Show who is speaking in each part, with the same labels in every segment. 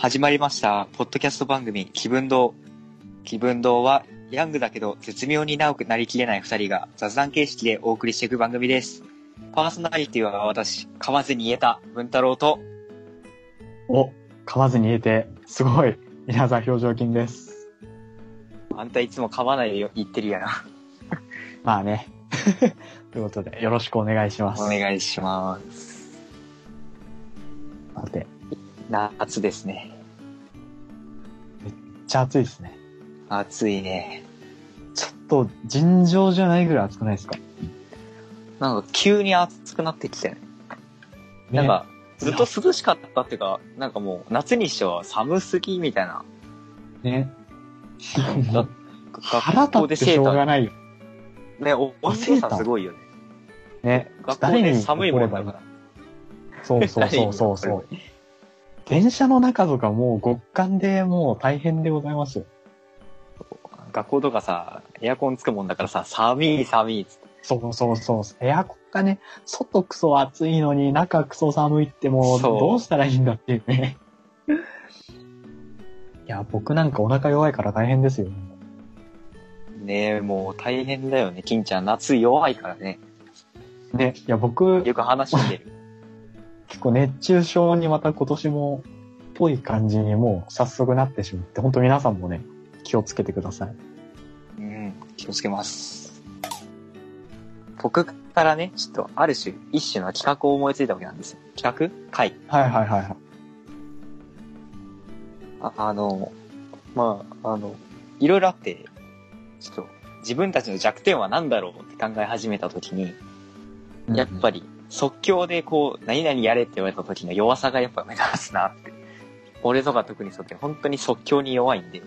Speaker 1: 始まりました、ポッドキャスト番組、気分堂。気分堂は、ヤングだけど絶妙に長くなりきれない二人が雑談形式でお送りしていく番組です。パーソナリティは私、噛まずに言えた文太郎と、
Speaker 2: お、噛まずに言えて、すごい。皆さん表情筋です。
Speaker 1: あんたいつも噛まないで言ってるやな。
Speaker 2: まあね。ということで、よろしくお願いします。
Speaker 1: お願いします。
Speaker 2: さて、
Speaker 1: 夏ですね。
Speaker 2: ちゃ暑いですね。
Speaker 1: 暑いね。
Speaker 2: ちょっと尋常じゃないぐらい暑くないですか？
Speaker 1: なんか急に暑くなってきたよね。なんか、ずっと涼しかったっていうか、なんかもう夏にしては寒すぎみたいな。
Speaker 2: ね。
Speaker 1: だ
Speaker 2: 腹立ってしょうがないよ。
Speaker 1: ね、お、おせいさんすごいよね。
Speaker 2: ね。
Speaker 1: 学校で寒いもんだから。
Speaker 2: そうそうそうそうそう。電車の中とかもう極寒でもう大変でございますよ。
Speaker 1: 学校とかさ、エアコンつくもんだからさ、寒い寒いっつって。
Speaker 2: そうそうそう。エアコンがね、外クソ暑いのに中クソ寒いってもうどうしたらいいんだっていうね。いや、僕なんかお腹弱いから大変ですよ。
Speaker 1: ねえ、もう大変だよね。金ちゃん、夏弱いからね。
Speaker 2: ね、いや、僕、
Speaker 1: よく話してる。
Speaker 2: 結構熱中症にまた今年も、ぽい感じにもう早速なってしまって、本当皆さんもね、気をつけてください。
Speaker 1: うん、気をつけます。僕からね、ちょっとある種、一種の企画を思いついたわけなんですよ。企画会。
Speaker 2: はいはいはいはい。
Speaker 1: ああの、まあ、あの、いろいろあって、ちょっと、自分たちの弱点は何だろうって考え始めたときに、やっぱ
Speaker 2: り。
Speaker 1: り即興でこう、何々やれって言われた時の弱さがやっぱ目立つなって。俺とか特にそうって本当に即興に弱いんで、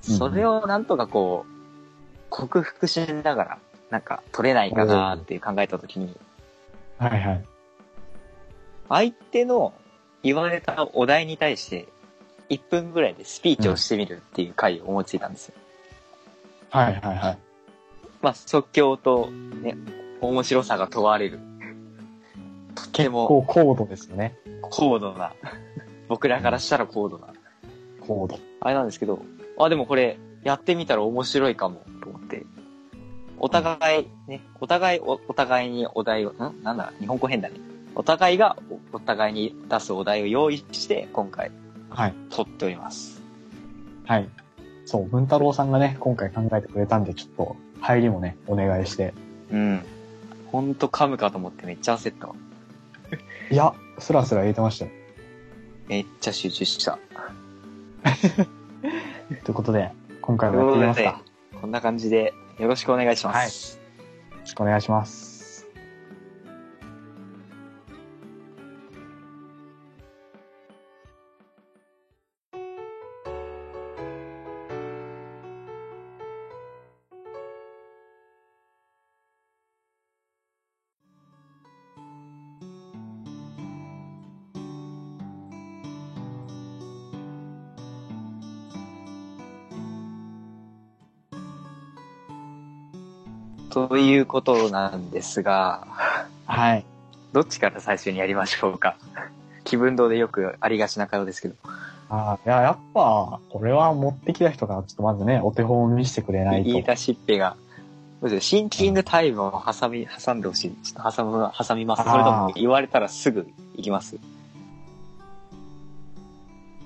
Speaker 1: それをなんとかこう、克服しながら、なんか取れないかなっていう考えた時に、
Speaker 2: はいはい。
Speaker 1: 相手の言われたお題に対して、1分ぐらいでスピーチをしてみるっていう回を思いついたんですよ。
Speaker 2: はいはいはい。
Speaker 1: まあ即興とね、面白さが問われる。とて
Speaker 2: 結
Speaker 1: も
Speaker 2: 構高度ですよね。
Speaker 1: 高度な、僕らからしたら高度な、
Speaker 2: 高度。
Speaker 1: あれなんですけど、あ、でもこれ、やってみたら面白いかも、と思って。お互い、ね、お互いお、お互いにお題を、ん？なんだ、日本語変だね。お互いがおお互いに出すお題を用意して、今回、
Speaker 2: はい。
Speaker 1: 撮っております。
Speaker 2: はい。そう、文太郎さんがね、今回考えてくれたんで、ちょっと、入りもね、お願いして。
Speaker 1: うん。ほんと噛むかと思ってめっちゃ焦ったわ。
Speaker 2: いや、スラスラ言えてましたよ。
Speaker 1: めっちゃ集中した。
Speaker 2: ということで、今回もやっていきますか。よ
Speaker 1: こんな感じで、よろしくお願いします。
Speaker 2: ろしくお願いします。
Speaker 1: ということなんですが、
Speaker 2: はい。
Speaker 1: どっちから最初にやりましょうか？気分堂でよくありがちな会話ですけど。
Speaker 2: ああ、いや、やっぱ、これは持ってきた人が、ちょっとまずね、お手本を見せてくれないと。
Speaker 1: 言い出しっぺが。シンキングタイムを挟み、挟んでほしい。ちょっと挟む、挟みます。それとも言われたらすぐ行きます？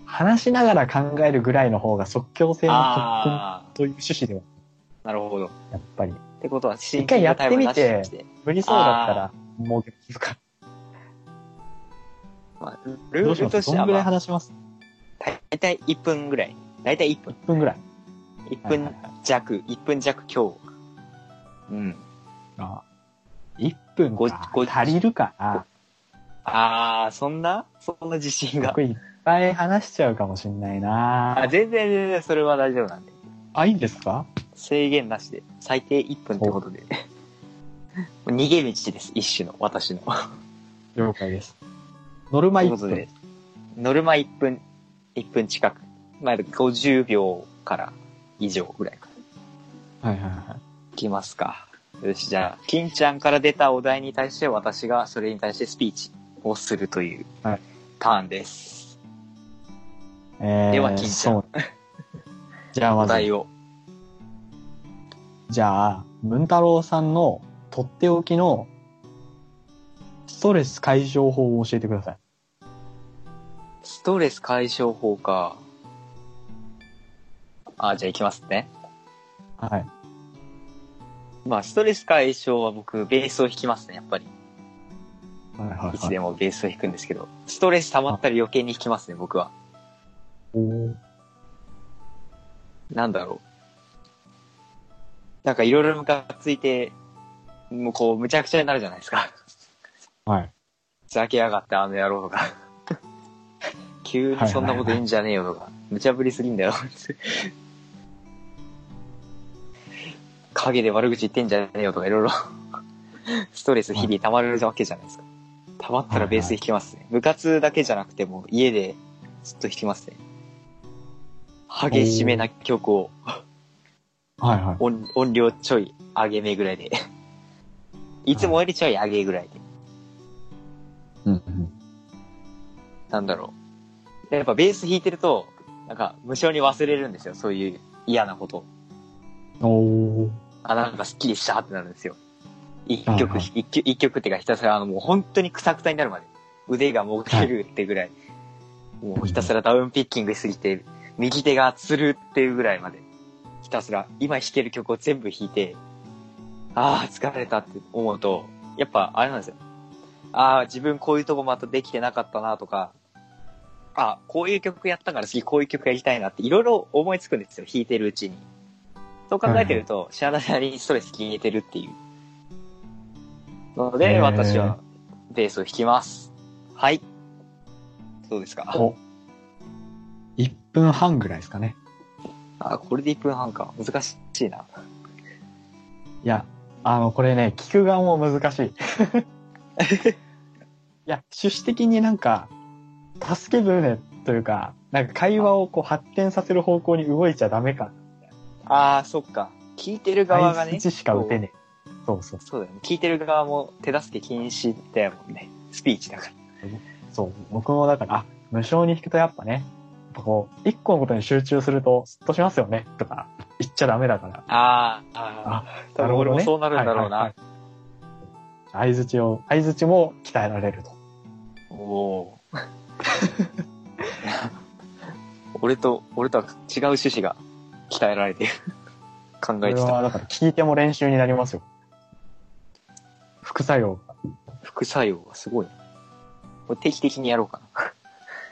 Speaker 2: 話しながら考えるぐらいの方が即興性の特
Speaker 1: あ
Speaker 2: 訓という趣旨では、
Speaker 1: あ、なるほど。っ
Speaker 2: やっぱり。
Speaker 1: てことは、シンキングタイムなしにして。
Speaker 2: 無理そうだったら、もうできるか。
Speaker 1: まあ、ルール
Speaker 2: します？どんぐらい話します？
Speaker 1: 大体1分ぐらい。大体1分。
Speaker 2: ?1 分ぐらい。
Speaker 1: 1分
Speaker 2: はいはいはい
Speaker 1: 弱、1分弱今日。うん。
Speaker 2: あ1分
Speaker 1: ご
Speaker 2: か
Speaker 1: ご
Speaker 2: 足りるかな？
Speaker 1: あー、そんな？そんな自信が。
Speaker 2: 僕いっぱい話しちゃうかもしんないな
Speaker 1: あ、全然全然それは大丈夫なんで。
Speaker 2: あ、いいんですか？
Speaker 1: 制限なしで、最低1分ってことで。逃げ道です、一種の、私の。
Speaker 2: 了解です。ノルマ1分
Speaker 1: で。、ノルマ1分、1分近く。まあ、50秒から以上ぐらいか。
Speaker 2: はいはいはい。
Speaker 1: いきますか。よし、じゃあ、金ちゃんから出たお題に対して私がそれに対してスピーチをするという
Speaker 2: はい
Speaker 1: ターンです。
Speaker 2: えー、
Speaker 1: では金ちゃん。
Speaker 2: じゃあ
Speaker 1: お題を。
Speaker 2: じゃあ、文太郎さんのとっておきのストレス解消法を教えてください。
Speaker 1: ストレス解消法か。あ、じゃあ行きますね。
Speaker 2: はい。
Speaker 1: まあ、ストレス解消は僕、ベースを弾きますね、やっぱり。
Speaker 2: はいはい
Speaker 1: いつでもベースを弾くんですけど、ストレス溜まったら余計に弾きますね、僕は。
Speaker 2: おー
Speaker 1: なんだろう。なんかいろいろムカついて、もうこう、むちゃくちゃになるじゃないですか。
Speaker 2: はい。
Speaker 1: ふざけやがってあの野郎とか。急にそんなこと言うんじゃねえよとか。無茶ぶりすぎんだよ。影で悪口言ってんじゃねえよとかいろいろ。ストレス日々溜まるわけじゃないですか。溜まったらベース弾きますね。部活だけじゃなくても家でずっと弾きますね。激しめな曲を
Speaker 2: はいはい。
Speaker 1: 音音量ちょい上げめぐらいで。いつもよりちょい上げぐらいで。
Speaker 2: うんうん。
Speaker 1: なんだろう。でやっぱベース弾いてると、なんか無性に忘れるんですよ。そういう嫌なこと。
Speaker 2: おー
Speaker 1: あ、なんかスッキリしたってなるんですよ。一曲、
Speaker 2: はいはい
Speaker 1: 一曲、一曲っていうかひたすらあのもう本当にクサクサになるまで。腕がもげるってぐらい。もうひたすらダウンピッキングしすぎて、右手がつるっていうぐらいまで。ひたすら今弾ける曲を全部弾いて、ああ、疲れたって思うと、やっぱあれなんですよ。ああ、自分こういうとこまたできてなかったなとか、あこういう曲やったから次こういう曲やりたいなっていろいろ思いつくんですよ。弾いてるうちに。そう考えてると、知らない間にストレス消えてるっていう。ので、私はベースを弾きます。はい。そうですか？
Speaker 2: お。1分半ぐらいですかね。
Speaker 1: あ、これで1分半か。難しいな。
Speaker 2: いや、あの、これね、聞く側も難しい。いや、趣旨的になんか、助け舟というか、なんか会話をこう発展させる方向に動いちゃダメか。
Speaker 1: あー、そっか。聞いてる側がね。
Speaker 2: 相槌しか打てねえ。そうそう
Speaker 1: そうだよね。聞いてる側も手助け禁止だよもんね。スピーチだから。
Speaker 2: そう。僕もだから、あ、無償に弾くとやっぱね、こう、一個のことに集中すると、スッとしますよね、とか、言っちゃダメだから。
Speaker 1: あー、あー。多分俺もそうなるんだろうな。
Speaker 2: 相づちを、相づちも鍛えられると。
Speaker 1: おおー。俺と、俺とは違う趣旨が鍛えられてる。考えてた。
Speaker 2: はだから聞いても練習になりますよ。副作用が。
Speaker 1: 副作用がすごいな。これ定期的にやろうかな。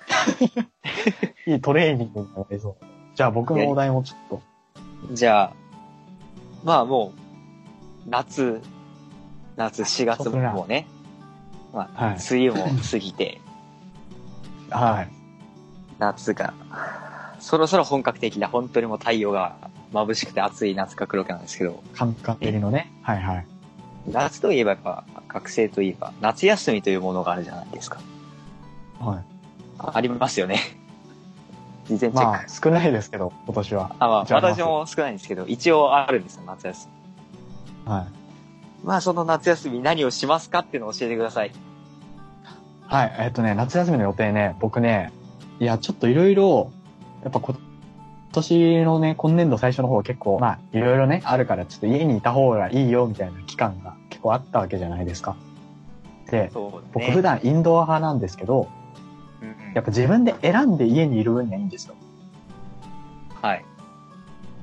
Speaker 2: いいトレーニングになりそう。じゃあ僕のお題もちょっと。
Speaker 1: じゃあ、まあもう、夏、夏4月もね、まあ、
Speaker 2: はい
Speaker 1: 梅雨も過ぎて、
Speaker 2: はい。
Speaker 1: 夏が、そろそろ本格的な、本当にもう太陽が眩しくて暑い夏が来るわけなんですけど、
Speaker 2: 感覚的のね。はいはい。
Speaker 1: 夏といえばやっぱ、学生といえば、夏休みというものがあるじゃないですか。
Speaker 2: はい。
Speaker 1: ありますよね。事前チェック。
Speaker 2: まあ、少ないですけど、今年は。
Speaker 1: あ、まあ、私も少ないんですけど、一応あるんですよ、夏休み。
Speaker 2: はい。
Speaker 1: まあ、その夏休み何をしますかっていうのを教えてください。
Speaker 2: はい。えっとね、夏休みの予定ね、僕ね、いや、ちょっといろいろ、やっぱ今年のね、今年度最初の方結構、まあ、いろいろね、あるから、ちょっと家にいた方がいいよ、みたいな期間が結構あったわけじゃないですか。で、
Speaker 1: ね。
Speaker 2: 僕普段インドア派なんですけど、やっぱ自分で選んで家にいる分にはいいんですよ。
Speaker 1: はい。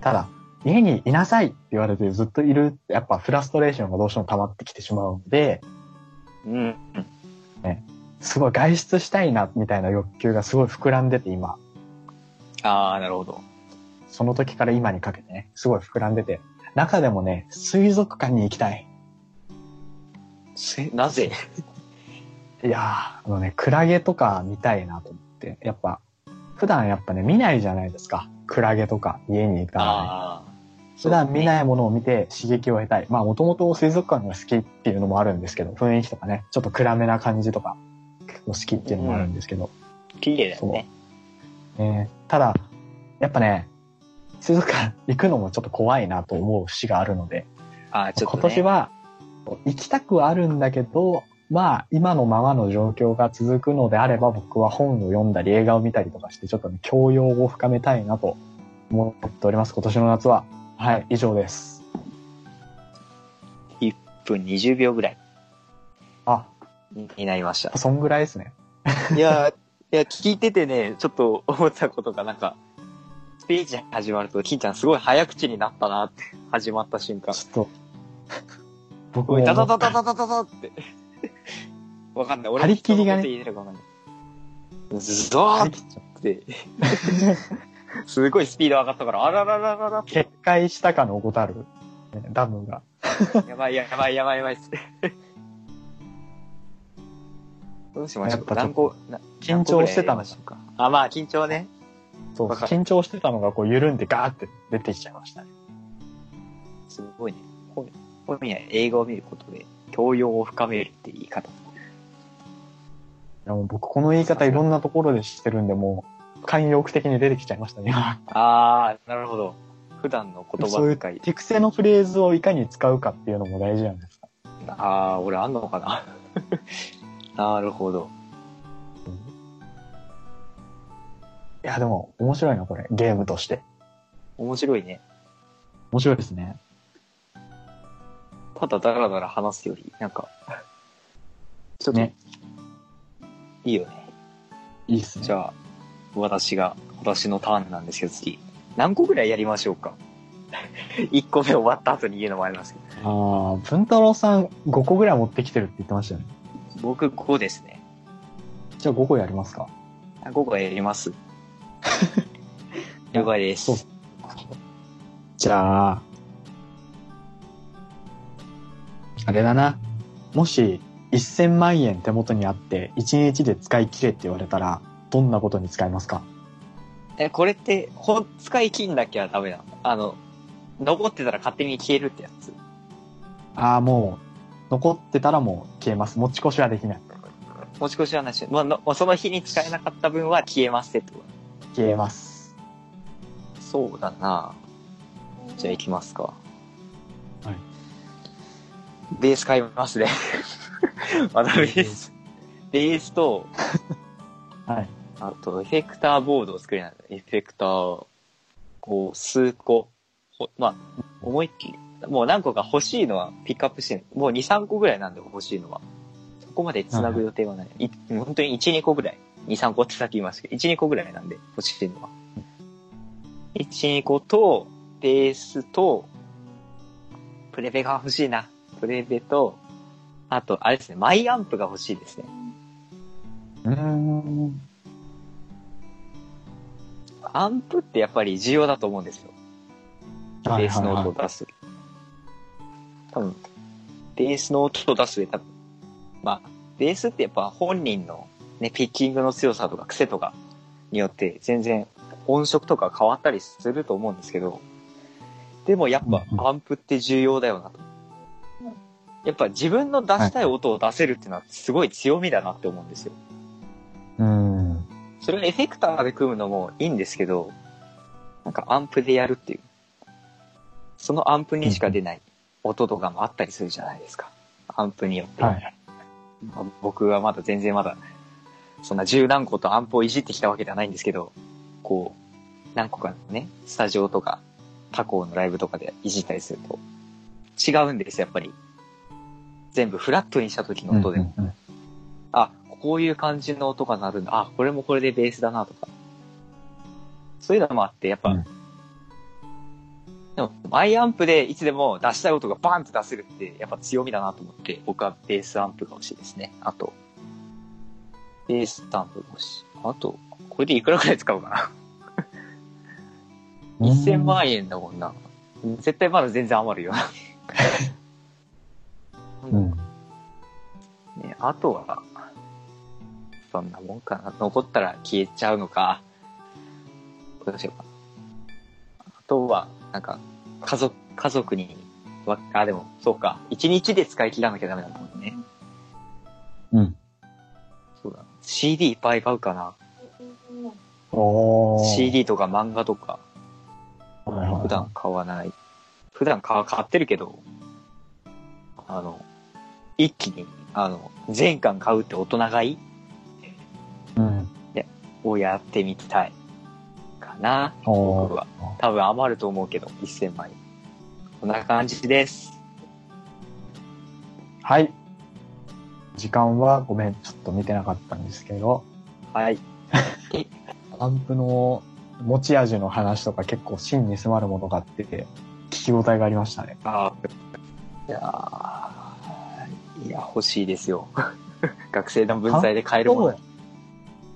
Speaker 2: ただ、家にいなさいって言われてずっといるって、やっぱフラストレーションがどうしても溜まってきてしまうので、
Speaker 1: うん。
Speaker 2: すごい外出したいな、みたいな欲求がすごい膨らんでて今、
Speaker 1: ああ、なるほど。
Speaker 2: その時から今にかけてね、すごい膨らんでて、中でもね、水族館に行きたい。
Speaker 1: せなぜ？
Speaker 2: いやー、あのね、クラゲとか見たいなと思って、やっぱ、普段やっぱね、見ないじゃないですか。クラゲとか家にいたら、ね。普段見
Speaker 1: い。
Speaker 2: ないものを見て刺激を得たい。まあもともと水族館が好きっていうのもあるんですけど、雰囲気とかね、ちょっと暗めな感じとか、結構好きっていうのもあるんですけど、
Speaker 1: 綺麗だよね。
Speaker 2: えーただ、やっぱね、水族館行くのもちょっと怖いなと思う節があるので、
Speaker 1: ああ、ちょっと、ね。
Speaker 2: 今年は行きたくはあるんだけど、まあ、今のままの状況が続くのであれば、僕は本を読んだり映画を見たりとかして、ちょっと、ね、教養を深めたいなと思っております。今年の夏は。はい、以上です。
Speaker 1: 1分20秒ぐらい。
Speaker 2: あ、
Speaker 1: になりました。
Speaker 2: そんぐらいですね。
Speaker 1: いや、いや、聞いててね、ちょっと思ったことが、なんか、スピーチ始まると、金ちゃんすごい早口になったなって、始まった瞬間。
Speaker 2: ちょっと。僕も。
Speaker 1: ダダダダダダダって。わかんない。俺
Speaker 2: 張り切りがね
Speaker 1: 人のこと言えてるかわかんない。ズドーって、すごいスピード上がったから、あらららららって。
Speaker 2: 決壊したかのごたる、ねダムが。
Speaker 1: やばいやばいやばいやばいっす。どうしましょ。
Speaker 2: やっぱちょっ
Speaker 1: 何個、な
Speaker 2: 緊張してたの
Speaker 1: しょうか。あ、まあ緊張ね。
Speaker 2: そう、
Speaker 1: わかる
Speaker 2: 緊張してたのがこう緩んでガーって出てきちゃいましたね。
Speaker 1: すごいね。本本や映画を見ることで、教養を深めるって言い方。
Speaker 2: いやもう僕この言い方いろんなところでしてるんで、もう、慣用句的に出てきちゃいましたね。
Speaker 1: あー、なるほど。普段の言
Speaker 2: そういう。手癖のフレーズをいかに使うかっていうのも大事なんですか。
Speaker 1: あー、俺あんのかな。なるほど。
Speaker 2: いや、でも面白いな、これ。ゲームとして。
Speaker 1: 面白いね。
Speaker 2: 面白いですね。
Speaker 1: ただダラダラ話すより、なんか、ちょっと、
Speaker 2: ね
Speaker 1: いいよね。
Speaker 2: いいっすね。
Speaker 1: じゃあ、私が、私のターンなんですけど、次。何個ぐらいやりましょうか ?1 個目終わった後に言うのもありますけど。
Speaker 2: ああ、文太郎さん5個ぐらい持ってきてるって言ってましたよね。
Speaker 1: 僕5ですね。
Speaker 2: じゃあ5個やりますか。
Speaker 1: あ5個やります。了解です。
Speaker 2: じゃあ、あれだな。もし、1000万円手元にあって、1日で使い切れって言われたら、どんなことに使いますか？
Speaker 1: え、これって、ほん、使い切んなきゃダメなの？あの、残ってたら勝手に消えるってやつ？
Speaker 2: ああ、もう、残ってたらもう消えます。持ち越しはできない。
Speaker 1: 持ち越しはなし。まあの、その日に使えなかった分は消えますってこと？
Speaker 2: 消えます。
Speaker 1: そうだなじゃあ行きますか。
Speaker 2: はい。
Speaker 1: ベース買いますね。まだベース。ベースと、
Speaker 2: はい。
Speaker 1: あと、エフェクターボードを作れない。エフェクター、こう、数個。ほまあ、思いっきり。もう何個か欲しいのはピックアップしてる。もう2、3個ぐらいなんで欲しいのは。そこまで繋ぐ予定はない。い本当に1、2個ぐらい。2、3個ってさっき言いましたけど、1、2個ぐらいなんで欲しいのは。1、2個と、ベースと、プレベが欲しいな。プレベと、あと、あれですね、マイアンプが欲しいですね。
Speaker 2: うーん。
Speaker 1: アンプってやっぱり重要だと思うんですよ。ベースの音を出す。多分、ベースの音を出す上多分、まあ、ベースってやっぱ本人のね、ピッキングの強さとか癖とかによって全然音色とか変わったりすると思うんですけど、でもやっぱアンプって重要だよなと。やっぱ自分の出したい音を出せるっていうのはすごい強みだなって思うんですよ。
Speaker 2: うーん。
Speaker 1: それをエフェクターで組むのもいいんですけど、なんかアンプでやるっていう。そのアンプにしか出ない音とかもあったりするじゃないですか。アンプによって。
Speaker 2: はい。
Speaker 1: まあ僕はまだ全然まだ、そんな十何個とアンプをいじってきたわけではないんですけど、こう、何個かね、スタジオとか、他校のライブとかでいじったりすると、違うんです、やっぱり。全部フラットにした時の音でも。
Speaker 2: うんうんうん
Speaker 1: あ、こういう感じの音が鳴るんだ。あ、これもこれでベースだなとか。そういうのもあって、やっぱ、
Speaker 2: うん
Speaker 1: でも、マイアンプでいつでも出したい音がバンって出せるって、やっぱ強みだなと思って、僕はベースアンプが欲しいですね。あと、ベースアンプが欲しい。あと、これでいくらくらい使うかな。1000万円だもんな。絶対まだ全然余るよ。あとは、そんなもんかな。残ったら消えちゃうのか。どうしようかな。あとは、なんか、家族、家族に、わあ、でも、そうか。一日で使い切らなきゃダメだもんね。
Speaker 2: うん。
Speaker 1: そうだ。CD いっぱい買うかな。CD とか漫画とか、普段買わない。普段買買ってるけど、あの、一気に、あの、全巻買うって大人買い？
Speaker 2: うん。
Speaker 1: をやってみたい。かな。
Speaker 2: お
Speaker 1: 僕は。多分余ると思うけど、1000枚。こんな感じです。
Speaker 2: はい。時間はごめん、ちょっと見てなかったんですけど、
Speaker 1: はい。
Speaker 2: アンプの持ち味の話とか結構真に迫るものがあって、聞き応えがありましたね。
Speaker 1: あいやーいや、欲しいですよ。学生の分際で買えるもの。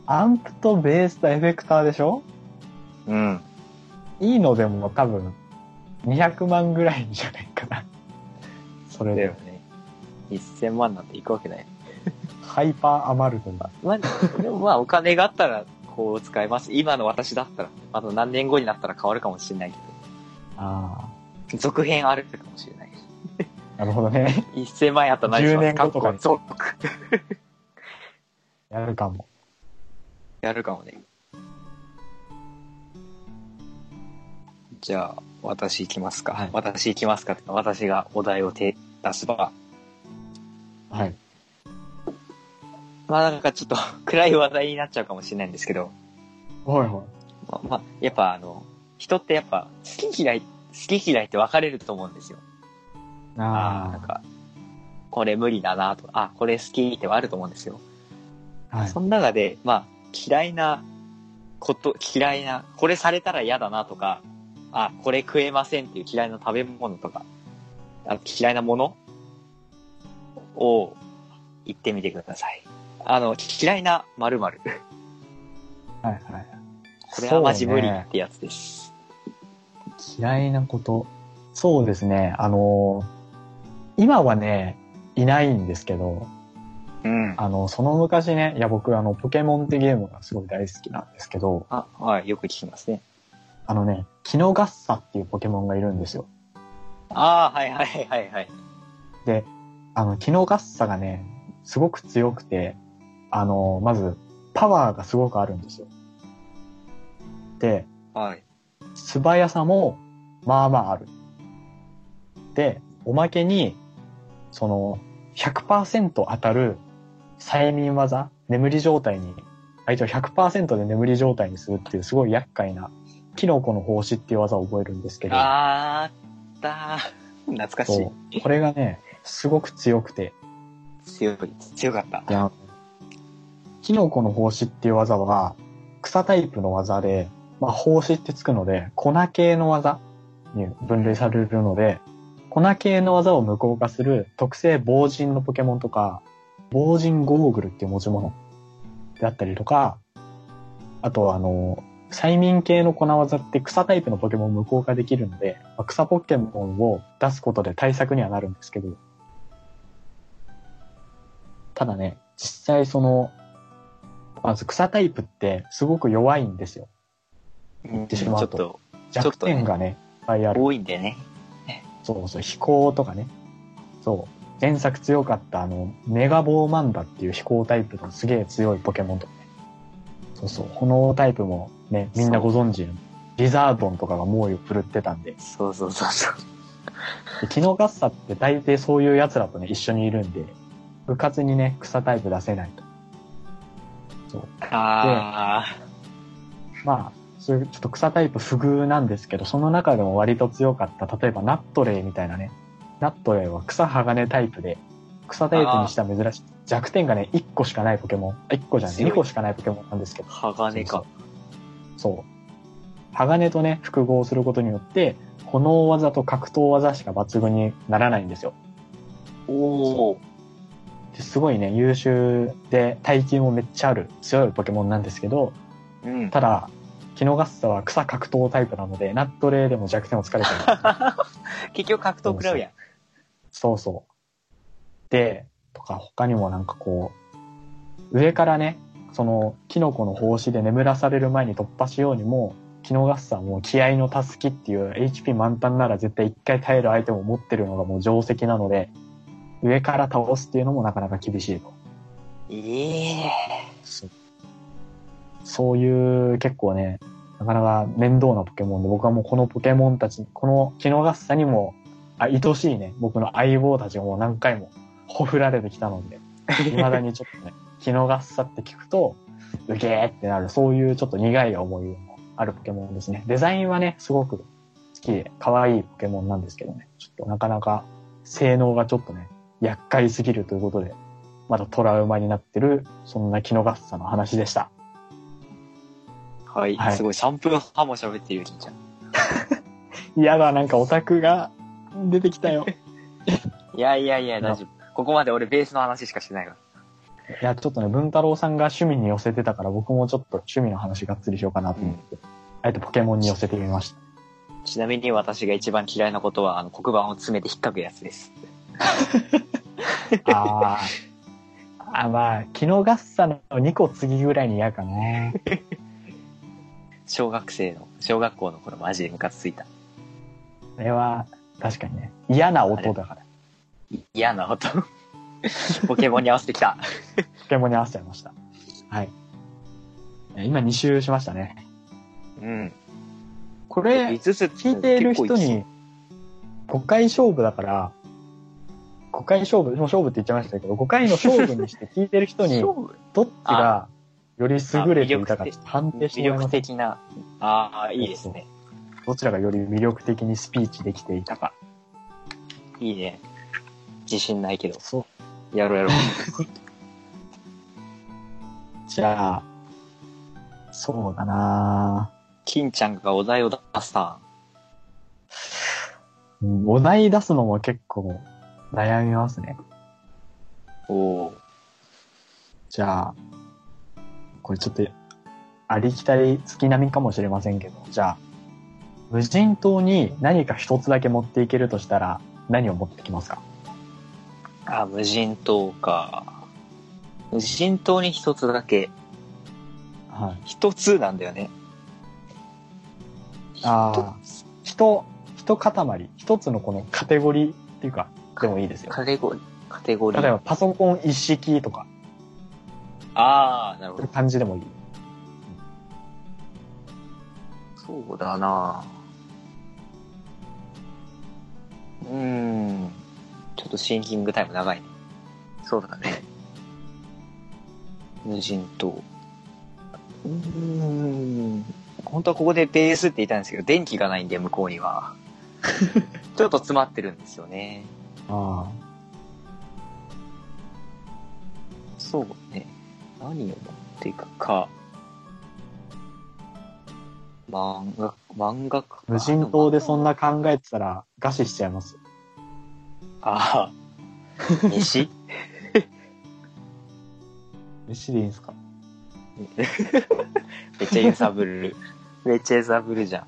Speaker 2: アンプとベースとエフェクターでしょ？
Speaker 1: うん。
Speaker 2: いいのでも多分200万ぐらいじゃないかな。それで、
Speaker 1: だよね。1000万なんていくわけない。
Speaker 2: ハイパー余るとか。
Speaker 1: まあ、でもまあ、お金があったら、こう使えます。今の私だったら、あと何年後になったら変わるかもしれないけ
Speaker 2: あ
Speaker 1: ど、続編あるかもしれない。
Speaker 2: あ、なるほどね。
Speaker 1: 1000万円あったら何し
Speaker 2: 10
Speaker 1: ます
Speaker 2: 年後とかに
Speaker 1: 続
Speaker 2: やるかも。
Speaker 1: やるかもね。じゃあ、私行きますか。
Speaker 2: はい
Speaker 1: 私行きますかって私がお題を手出せば。
Speaker 2: はい。
Speaker 1: まあなんかちょっと 暗い話題になっちゃうかもしれないんですけど、
Speaker 2: はいはい。
Speaker 1: まあ、まあ、やっぱあの、人ってやっぱ好き嫌い、好き嫌いって分かれると思うんですよ。ああ、なん
Speaker 2: あ
Speaker 1: か、これ無理だなとか、あ、これ好きってはあると思うんですよ。
Speaker 2: あ、はい
Speaker 1: そ。の中で、まあ、嫌いなこと、嫌いな、これされたら嫌だなとか、あ、これ食えませんっていう嫌いな食べ物とか、あ嫌いなものを言ってみてください。あの、嫌いな〇〇。
Speaker 2: はいはい。
Speaker 1: これはマジ無理ってやつです。
Speaker 2: 嫌いなこと。そうですね。あのー今はね、いないんですけど、
Speaker 1: うん。
Speaker 2: あの、その昔ね、いや僕あの、ポケモンってゲームがすごい大好きなんですけど、
Speaker 1: あ、はい、よく聞きますね。
Speaker 2: あのね、キノガッサっていうポケモンがいるんですよ。
Speaker 1: ああ、はいはいはいはい。
Speaker 2: で、あの、キノガッサがね、すごく強くて、あの、まず、パワーがすごくあるんですよ。で、
Speaker 1: はい。
Speaker 2: 素早さも、まあまあある。で、おまけに、その、100%当たる催眠技、眠り状態に、相手を100%で眠り状態にするっていうすごい厄介な、キノコの奉仕っていう技を覚えるんですけど、
Speaker 1: あったー。懐かし
Speaker 2: そ
Speaker 1: い。
Speaker 2: うこれがね、すごく強くて、
Speaker 1: 強い。強かった。
Speaker 2: いや、キノコの奉仕っていう技は、草タイプの技で、まあ、奉仕ってつくので、粉系の技に分類されるので、粉系の技を無効化する特性防塵のポケモンとか、防塵ゴーグルっていう持ち物であったりとか、あとあの、催眠系の粉技って草タイプのポケモンを無効化できるので、まあ草ポケモンを出すことで対策にはなるんですけど、ただね、実際その、まず草タイプってすごく弱いんですよ。
Speaker 1: 言
Speaker 2: ってしまうと
Speaker 1: ちょっ
Speaker 2: 弱点がね、いっぱいあ
Speaker 1: と
Speaker 2: る。
Speaker 1: 多いんでね。
Speaker 2: そうそう、飛行とかね。そう。前作強かったあの、メガボーマンダっていう飛行タイプのすげえ強いポケモンとかね。そうそう、炎タイプもね、みんなご存知の、リザードンとかが猛威を振るってたんで、
Speaker 1: そうそうそうそう。
Speaker 2: でキノガッサって大抵そういう奴らとね、一緒にいるんで、部活にね、草タイプ出せないと。そう。
Speaker 1: あ
Speaker 2: まあ、そういうちょっと草タイプ不遇なんですけど、その中でも割と強かった、例えばナットレイみたいなね。ナットレイは草鋼タイプで、草タイプにしては珍しい。弱点がね、1個しかないポケモン。あ1個じゃない、
Speaker 1: 強い
Speaker 2: 2個しかないポケモンなんですけど。
Speaker 1: あ、鋼か。
Speaker 2: そう。鋼とね、複合することによって、炎技と格闘技しか抜群にならないんですよ。
Speaker 1: おお。
Speaker 2: ですごいね、優秀で耐久もめっちゃある強いポケモンなんですけど、
Speaker 1: うん。
Speaker 2: ただ、キノガッサは草格闘タイプなので、ナットレイでも弱点をつかれちゃう。
Speaker 1: 結局格闘食らうやん。
Speaker 2: そうそう。で、とか他にもなんかこう、上からね、その、キノコの胞子で眠らされる前に突破しようにも、キノガッサはもう気合のたすきっていう HP 満タンなら絶対一回耐えるアイテムを持ってるのがもう定石なので、上から倒すっていうのもなかなか厳しいと。
Speaker 1: ええ
Speaker 2: そうそういう結構ね、なかなか面倒なポケモンで、僕はもうこのポケモンたち、このキノガッサにも、あ、愛しいね、僕の相棒たちをもう何回もほふられてきたので、未だにちょっとね、キノガッサって聞くと、うげーってなる、そういうちょっと苦い思いのあるポケモンですね。デザインはね、すごく好きで、可愛いポケモンなんですけどね、ちょっとなかなか性能がちょっとね、厄介すぎるということで、まだトラウマになってる、そんなキノガッサの話でした。
Speaker 1: はい。
Speaker 2: はい
Speaker 1: すごい、3分半も喋ってるよ、金ちゃん。
Speaker 2: 嫌だ、なんかオタクが出てきたよ。
Speaker 1: いやいやいや、大丈夫。ここまで俺ベースの話しかしてないから。
Speaker 2: いや、ちょっとね、文太郎さんが趣味に寄せてたから、僕もちょっと趣味の話がっつりしようかなと思って、あえてポケモンに寄せてみました。
Speaker 1: ちなみに私が一番嫌いなことは、あの、黒板を詰めて引っかくやつです。
Speaker 2: あーあ、まあ、キノガッサの2個次ぐらいに嫌かな。
Speaker 1: 小学生の、小学校の頃マジでムカついた。
Speaker 2: これは、確かにね、嫌な音だから。
Speaker 1: い嫌な音。ポケモンに合わせてきた。
Speaker 2: ポケモンに合わせちゃいました。はい。え今2周しましたね。
Speaker 1: うん。
Speaker 2: これ、
Speaker 1: 5つ
Speaker 2: 聞いている人に、5回勝負だから、5回勝負、もう勝負って言っちゃいましたけど、5回の勝負にして聞いてる人に、どっちがより優れていたか判定して
Speaker 1: 魅力。的な。ああ、いいですね。
Speaker 2: どちらがより魅力的にスピーチできていたか。
Speaker 1: いいね。自信ないけど。
Speaker 2: そう。
Speaker 1: やろうやろう。
Speaker 2: じゃあ、そうだな
Speaker 1: 金ちゃんがお題を出した。
Speaker 2: うんお題出すのも結構悩みますね。
Speaker 1: おおー。
Speaker 2: じゃあ、これちょっと、ありきたり月並みかもしれませんけど、じゃあ、無人島に何か一つだけ持っていけるとしたら、何を持ってきますか？
Speaker 1: あ、無人島か。無人島に一つだけ。
Speaker 2: はい。
Speaker 1: 一つなんだよね。
Speaker 2: ああ、人、一塊、一つのこのカテゴリーっていうか、でもいいですよ。
Speaker 1: カテゴリー。カテゴリー。
Speaker 2: 例えばパソコン一式とか、
Speaker 1: ああ、なるほど。
Speaker 2: 感じでもいい。
Speaker 1: そうだなうーん。ちょっとシンキングタイム長いね。そうだね。無人島。うーん。本当はここでベースって言いたいんですけど、電気がないんで、向こうには。ちょっと詰まってるんですよね。
Speaker 2: あ
Speaker 1: そうね。何を持っていくか。漫画、漫画か。
Speaker 2: あ、無人島でそんな考えてたら、餓死しちゃいます。
Speaker 1: ああ。飯？
Speaker 2: 飯でいいんすか？
Speaker 1: めっちゃ揺さぶる。めっちゃ揺さぶるじゃん。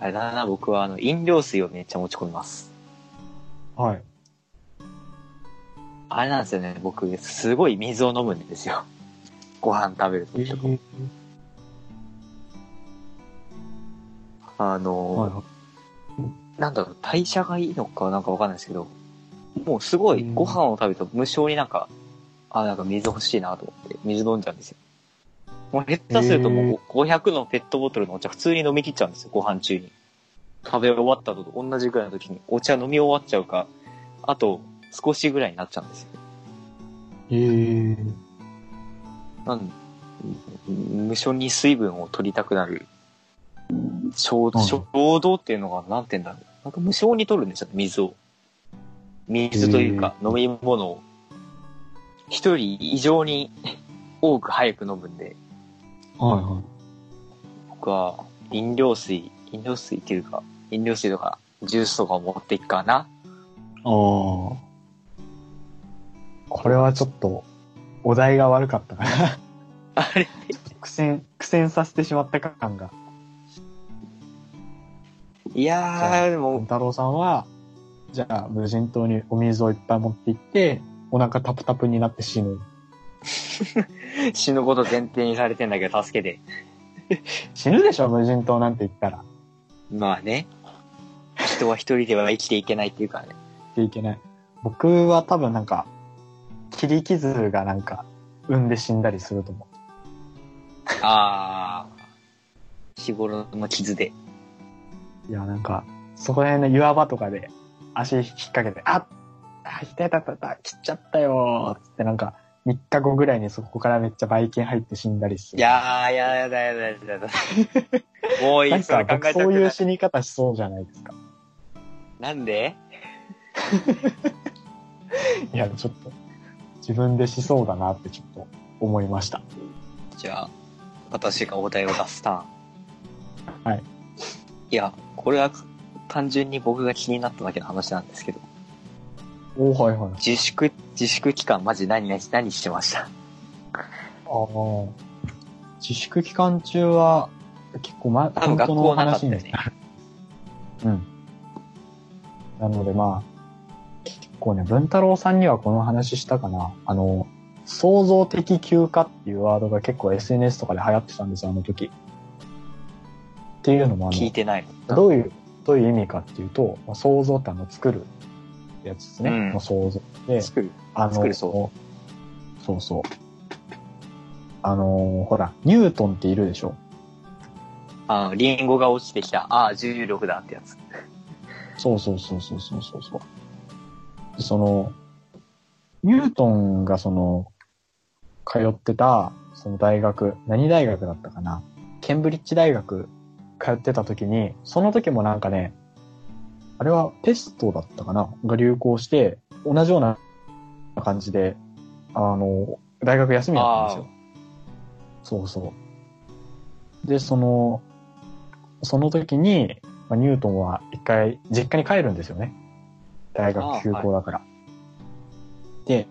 Speaker 1: あれだな、僕はあの、飲料水をめっちゃ持ち込みます。
Speaker 2: はい。
Speaker 1: あれなんですよね、僕、すごい水を飲むんですよ。ご飯食べるときとか。あの、
Speaker 2: はいはい。
Speaker 1: なんだろう、代謝がいいのかなんかわかんないですけど、もうすごいご飯を食べると無性になんか、あ、なんか水欲しいなと思って、水飲んじゃうんですよ。もう下手するともう500のペットボトルのお茶普通に飲み切っちゃうんですよ、ご飯中に。食べ終わった後と同じぐらいの時にお茶飲み終わっちゃうか、あと少しぐらいになっちゃうんですよ。
Speaker 2: えー、
Speaker 1: なん無性に水分を取りたくなる。衝動っていうのが、なんて言うんだろう。なんか無性に取るんですよ、水を。水というか、飲み物を。一人異常に多く早く飲むんで、
Speaker 2: はいはい。
Speaker 1: 僕は飲料水、飲料水っていうか、飲料水とか、ジュースとかを持っていくかな。
Speaker 2: ああ。これはちょっと、お題が悪かったかな。
Speaker 1: あれ？
Speaker 2: 苦戦、苦戦させてしまった感が。
Speaker 1: いやー、でも、
Speaker 2: 太郎さんは、じゃあ、無人島にお水をいっぱい持って行って、お腹タプタプになって死ぬ。
Speaker 1: 死ぬこと前提にされてんだけど、助けて。
Speaker 2: 死ぬでしょ、無人島なんて言ったら。
Speaker 1: まあね。人は一人では生きていけないっていうからね。
Speaker 2: いけない。僕は多分なんか、切り傷がなんか、産んで死んだりすると思
Speaker 1: ああ。日頃の傷で。
Speaker 2: う。いや、なんか、そこら辺の岩場とかで、足引っ掛けて、ああ、痛いたたた、切っちゃったよーつってなんか、3日後ぐらいにそこからめっちゃばい菌入って死んだりする。
Speaker 1: いやー、やだやだやだやだ。もういい、
Speaker 2: なん
Speaker 1: それ
Speaker 2: か僕そういう。死に方しそうじゃないですか。
Speaker 1: なんで？
Speaker 2: いや、ちょっと、自分でしそうだなってちょっと思いました。
Speaker 1: じゃあ、私がお題を出すターン。
Speaker 2: はい。
Speaker 1: いや、これは単純に僕が気になっただけの話なんですけど、
Speaker 2: おはいはい。
Speaker 1: 自粛、自粛期間マジ何、何、何してました
Speaker 2: ああ。自粛期間中は、結構ま、
Speaker 1: 多分学
Speaker 2: 本当の
Speaker 1: 校なかったね。
Speaker 2: うん。なのでまあ、結構ね、文太郎さんにはこの話したかな。あの、創造的休暇っていうワードが結構 SNS とかで流行ってたんですよ、あの時。っていうのもあ
Speaker 1: 聞い
Speaker 2: の、
Speaker 1: てないの。
Speaker 2: どういう、どういう意味かっていうと、まあ、創造ってあの、作るやつですね。
Speaker 1: うん
Speaker 2: の創造で、
Speaker 1: 作る。
Speaker 2: あの、
Speaker 1: 作るそ
Speaker 2: そうそう。あの、ほら、ニュートンっているでしょ？
Speaker 1: あの、リンゴが落ちてきた。ああ、重力だってやつ。
Speaker 2: そうそうそうそうそうそうそう。でその、ニュートンがその、通ってた、その大学、何大学だったかな？ケンブリッジ大学通ってた時に、その時もなんかね、あれはペストだったかな？が流行して、同じような感じで、あの、大学休みだったんですよ。そうそう。で、その、その時に、まあ、ニュートンは一回実家に帰るんですよね。大学休校だから。で、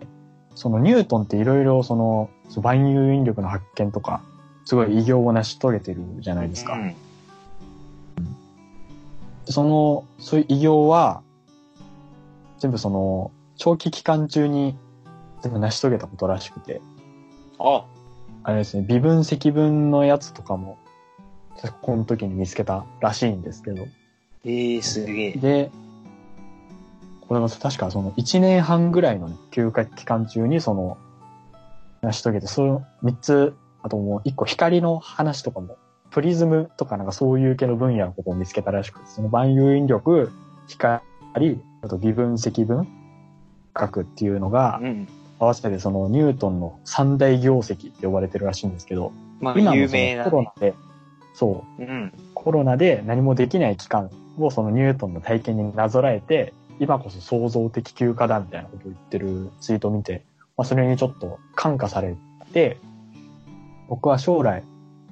Speaker 2: そのニュートンっていろいろその万有引力の発見とか、すごい偉業を成し遂げてるじゃないですか。
Speaker 1: うん。
Speaker 2: でその、そういう偉業は、全部その、長期期間中に全部成し遂げたことらしくて、
Speaker 1: あ、
Speaker 2: あれですね、微分積分のやつとかも、この時に見つけたらしいんですけど、
Speaker 1: ええー、すげえ。
Speaker 2: で、これは確かその1年半ぐらいのね、休暇期間中にその、成し遂げて、その3つ、あともう1個光の話とかも、プリズムとかなんかそういう系の分野のことを見つけたらしくて、その万有引力、光、あと微分積分学っていうのが
Speaker 1: う、ん。
Speaker 2: 合わせてそのニュートンの三大業績って呼ばれてるらしいんですけど、
Speaker 1: まあ、
Speaker 2: 今のそのコロナ。で、そう、
Speaker 1: うん。
Speaker 2: コロナで何もできない期間をそのニュートンの体験になぞらえて、今こそ創造的休暇だみたいなことを言ってるツイートを見て、まあ、それにちょっと感化されて、僕は将来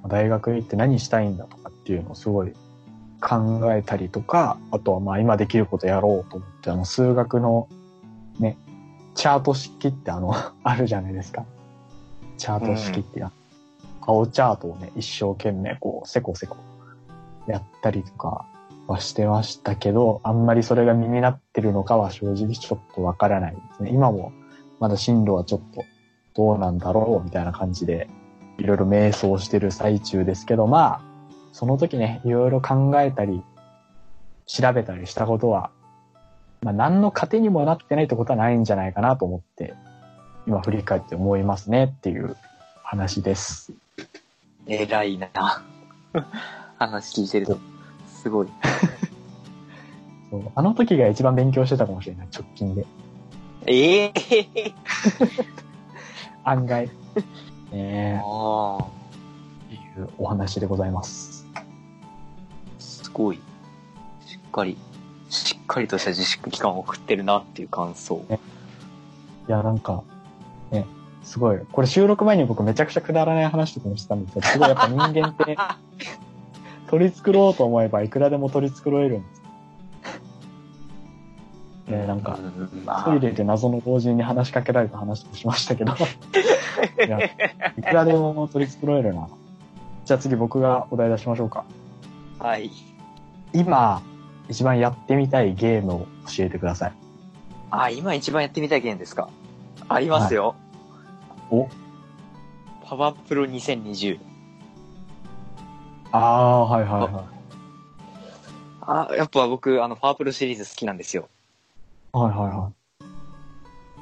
Speaker 2: 大学行って何したいんだとかっていうのをすごい考えたりとか、あとはまあ今できることやろうと思って、あの数学のね、チャート式ってあの、あるじゃないですか。チャート式ってや、青チャートをね、一生懸命こう、せこせこやったりとかはしてましたけど、あんまりそれが身になってるのかは正直ちょっとわからないですね。今もまだ進路はちょっとどうなんだろうみたいな感じで、いろいろ迷走してる最中ですけど、まあ、その時ね、いろいろ考えたり、調べたりしたことは、まあ何の糧にもなってないってことはないんじゃないかなと思って、今振り返って思いますねっていう話です。
Speaker 1: 偉いな。話聞いてると。すごい。
Speaker 2: そうあの時が一番勉強してたかもしれない、直近で。
Speaker 1: ええ
Speaker 2: 案外。ね
Speaker 1: ああ、
Speaker 2: え、っていうお話でございます。
Speaker 1: すごい。しっかり、しっかりとした自粛期間を送ってるなっていう感想。
Speaker 2: いや、なんか、ね、すごい。これ収録前に僕めちゃくちゃくだらない話とかもしてたんですけど、すごいやっぱ人間って、取り繕おうと思えばいくらでも取り繕えるんです。ねなんかトイレで謎の老人に話しかけられた話もしましたけど、いや、いくらでも取り繕えるな。じゃあ次僕がお題出しましょうか。
Speaker 1: はい。
Speaker 2: 今、一番やってみたいゲームを教えてください。
Speaker 1: あ、今一番やってみたいゲームですか？ありますよ。
Speaker 2: お
Speaker 1: パワープロ2020。
Speaker 2: ああ、はいはいはい。
Speaker 1: あ、やっぱ僕、あの、パワープロシリーズ好きなんですよ。
Speaker 2: はいはいは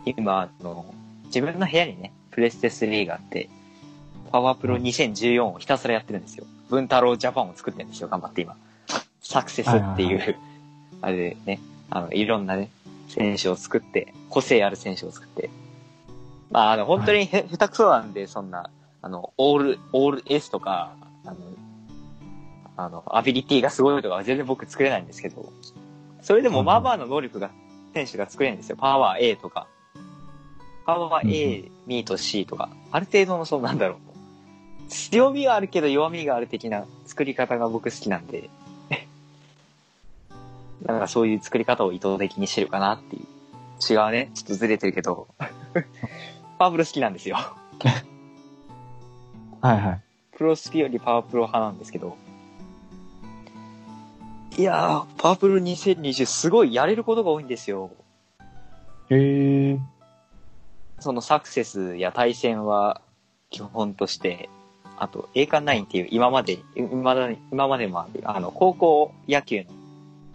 Speaker 2: い。
Speaker 1: 今、あの、自分の部屋にね、プレステ3があって、パワープロ2014をひたすらやってるんですよ。文太郎ジャパンを作ってるんですよ、頑張って今。サクセスっていう、
Speaker 2: はいはい
Speaker 1: あれでね、あの、いろんなね、選手を作って、個性ある選手を作って。まあ、あの、本当にへ、下手くそなんで、そんな、あの、オール、オール S とか、あの、あの、アビリティがすごいとかは全然僕作れないんですけど、それでもまあまあの能力が、選手が作れるんですよ。パワー A とか。パワー A、ミート C とか。ある程度の、そうなんだろう。強みはあるけど弱みがある的な作り方が僕好きなんで、なんかそういう作り方を意図的にしてるかなっていう。違うね。ちょっとずれてるけど。パワープロ好きなんですよ。
Speaker 2: はいはい。
Speaker 1: プロスピよりパワープロ派なんですけど。いやー、パワープロ2020すごいやれることが多いんですよ。
Speaker 2: へえ。
Speaker 1: そのサクセスや対戦は基本として、あと、栄冠9っていう今まで、今まで、今までもある、あの、高校野球の、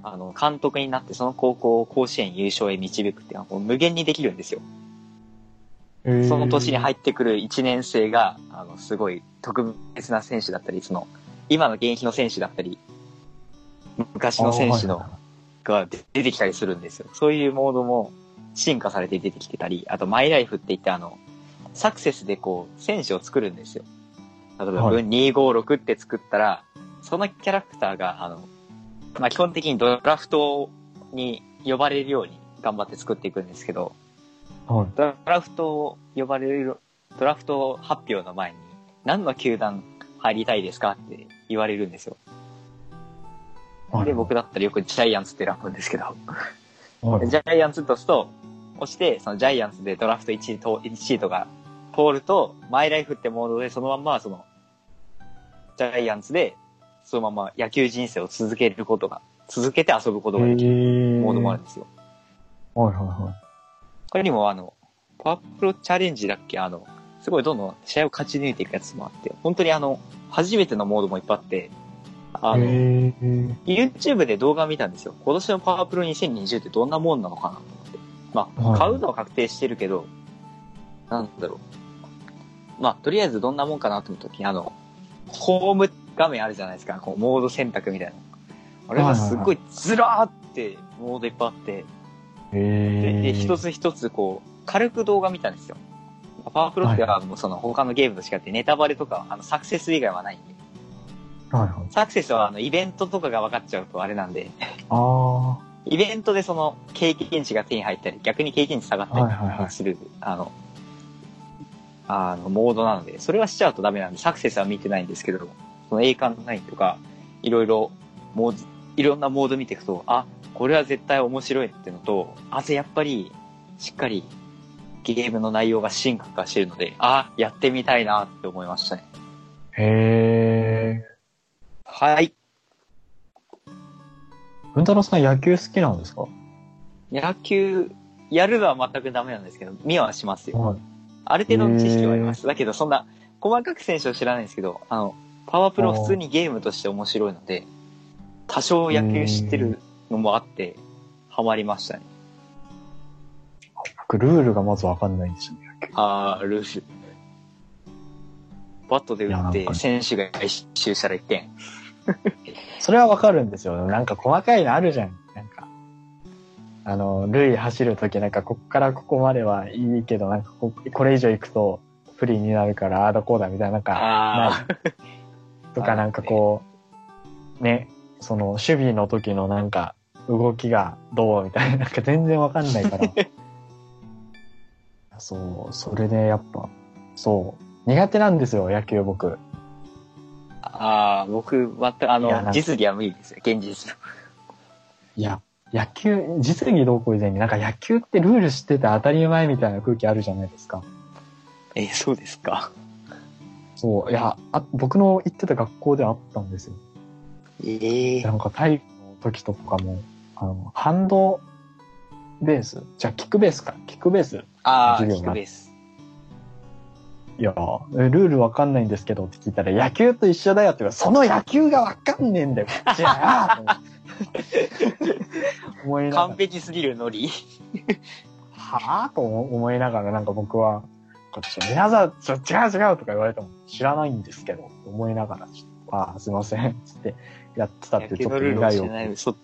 Speaker 1: あの、監督になってその高校を甲子園優勝へ導くっていうのはもう無限にできるんですよ。その年に入
Speaker 2: っ
Speaker 1: ってくる1年生が、あの、すごい特別な選手だったり、その、今の現役の選手だったり、昔の選手の、が出出てきたりするんですよ。そういうモードも進化されて出てきてたり、あとマイライフって言ってあの、サクセスでこう、選手を作るんですよ。例えば、
Speaker 2: はい
Speaker 1: 分256って作ったら、そのキャラクターが、あの、まあ、基本的にドラフトに呼ばれるように頑張って作っていくんですけど、
Speaker 2: はい。
Speaker 1: ドラフトを呼ばれる、ドラフト発表の前に、何の球団入りたいですかって言われるんですよ。
Speaker 2: はい。
Speaker 1: で、僕だったらよくジャイアンツって選ぶんですけど、
Speaker 2: はい、
Speaker 1: ジャイアンツと押すと、押して、そのジャイアンツでドラフト1位と、1位とか通ると、マイライフってモードでそのまんま、その、ジャイアンツで、そのまま野球人生を続けることが、続けて遊ぶことができるモードもあるんですよ。
Speaker 2: はいはいはい。
Speaker 1: 他にもあの、パワープロチャレンジだっけ？あの、すごいどんどん試合を勝ち抜いていくやつもあって、本当にあの、初めてのモードもいっぱいあって、あの。YouTube で動画見たんですよ。今年のパワープロ2020ってどんなもんなのかなと思って。まあ、
Speaker 2: はい
Speaker 1: 買うのは確定してるけど、なんだろう。まあ、とりあえずどんなもんかなと思った時に、あの、ホーム画面あるじゃないですか。こう、モード選択みたいな。あれがすっごいずらーってモードいっぱいあって。で、で一つ一つこう、軽く動画見たんですよ。パワープロってはもうその他のゲームと違ってネタバレとか、あの、サクセス以外はないんで。
Speaker 2: はいはい。
Speaker 1: サクセスはあの、イベントとかが分かっちゃうとあれなんで、
Speaker 2: あ
Speaker 1: イベントでその経験値が手に入ったり、逆に経験値下がった
Speaker 2: はいはいはい
Speaker 1: りする、あの、あの、モードなので、それはしちゃうとダメなんで、サクセスは見てないんですけど、その栄冠9とか、いろいろ、モード、いろんなモード見ていくと、あ、これは絶対面白いっていうのと、あとやっぱり、しっかり、ゲームの内容が進化してるので、あ、やってみたいなって思いましたね。
Speaker 2: あ。へえ。
Speaker 1: はい。
Speaker 2: 文太郎さん野球好きなんですか？
Speaker 1: 野球、やるのは全くダメなんですけど、見はしますよ。
Speaker 2: はい。
Speaker 1: ある程度の知識はあります。だけど、そんな、細かく選手を知らないんですけど、あの、パワープロ普通にゲームとして面白いので、多少野球知ってるのもあって、ハマりましたね。
Speaker 2: 僕、ルールがまずわかんないんですよね、野球。
Speaker 1: あー、ルール。バットで打って、選手が一周したら1点。
Speaker 2: それはわかるんですよ。なんか細かいのあるじゃん。なんか。あの、塁走るときなんかこっからここまではいいけど、なんかここれ以上行くと不利になるから、ああだこうだみたいな、なんか、
Speaker 1: あ
Speaker 2: とかなんかこう、ね、その守備の時のなんか動きがどうみたいな、なんか全然わかんないから。そう、それでやっぱ、そう、苦手なんですよ、野球僕。
Speaker 1: ーあー、僕、全く、あの、実技は無理ですよ、現実の。
Speaker 2: いや、野球、実技どうこう以前になんか野球ってルール知ってて当たり前みたいな空気あるじゃないですか。
Speaker 1: えー、そうですか。
Speaker 2: そう、いや、あ僕の行ってた学校であったんですよ。
Speaker 1: ええ
Speaker 2: なんか体育の時とかも、あの、ハンドベース？じゃあキックベースか。キックベース？
Speaker 1: あー、
Speaker 2: 授業が
Speaker 1: キックベース。
Speaker 2: いや、えルールわかんないんですけどって聞いたら、野球と一緒だよって言うから、その野球がわかんねえんだよ、こっちはよ思いながら
Speaker 1: 完、璧すぎるノリ。
Speaker 2: はぁと思いながら、なんか僕は、こっち、皆さん、ちょ、違う違うとか言われても、知らないんですけど、思いながら、ああ、すいません、つって、やってたって、ちょっと
Speaker 1: 野球のルールを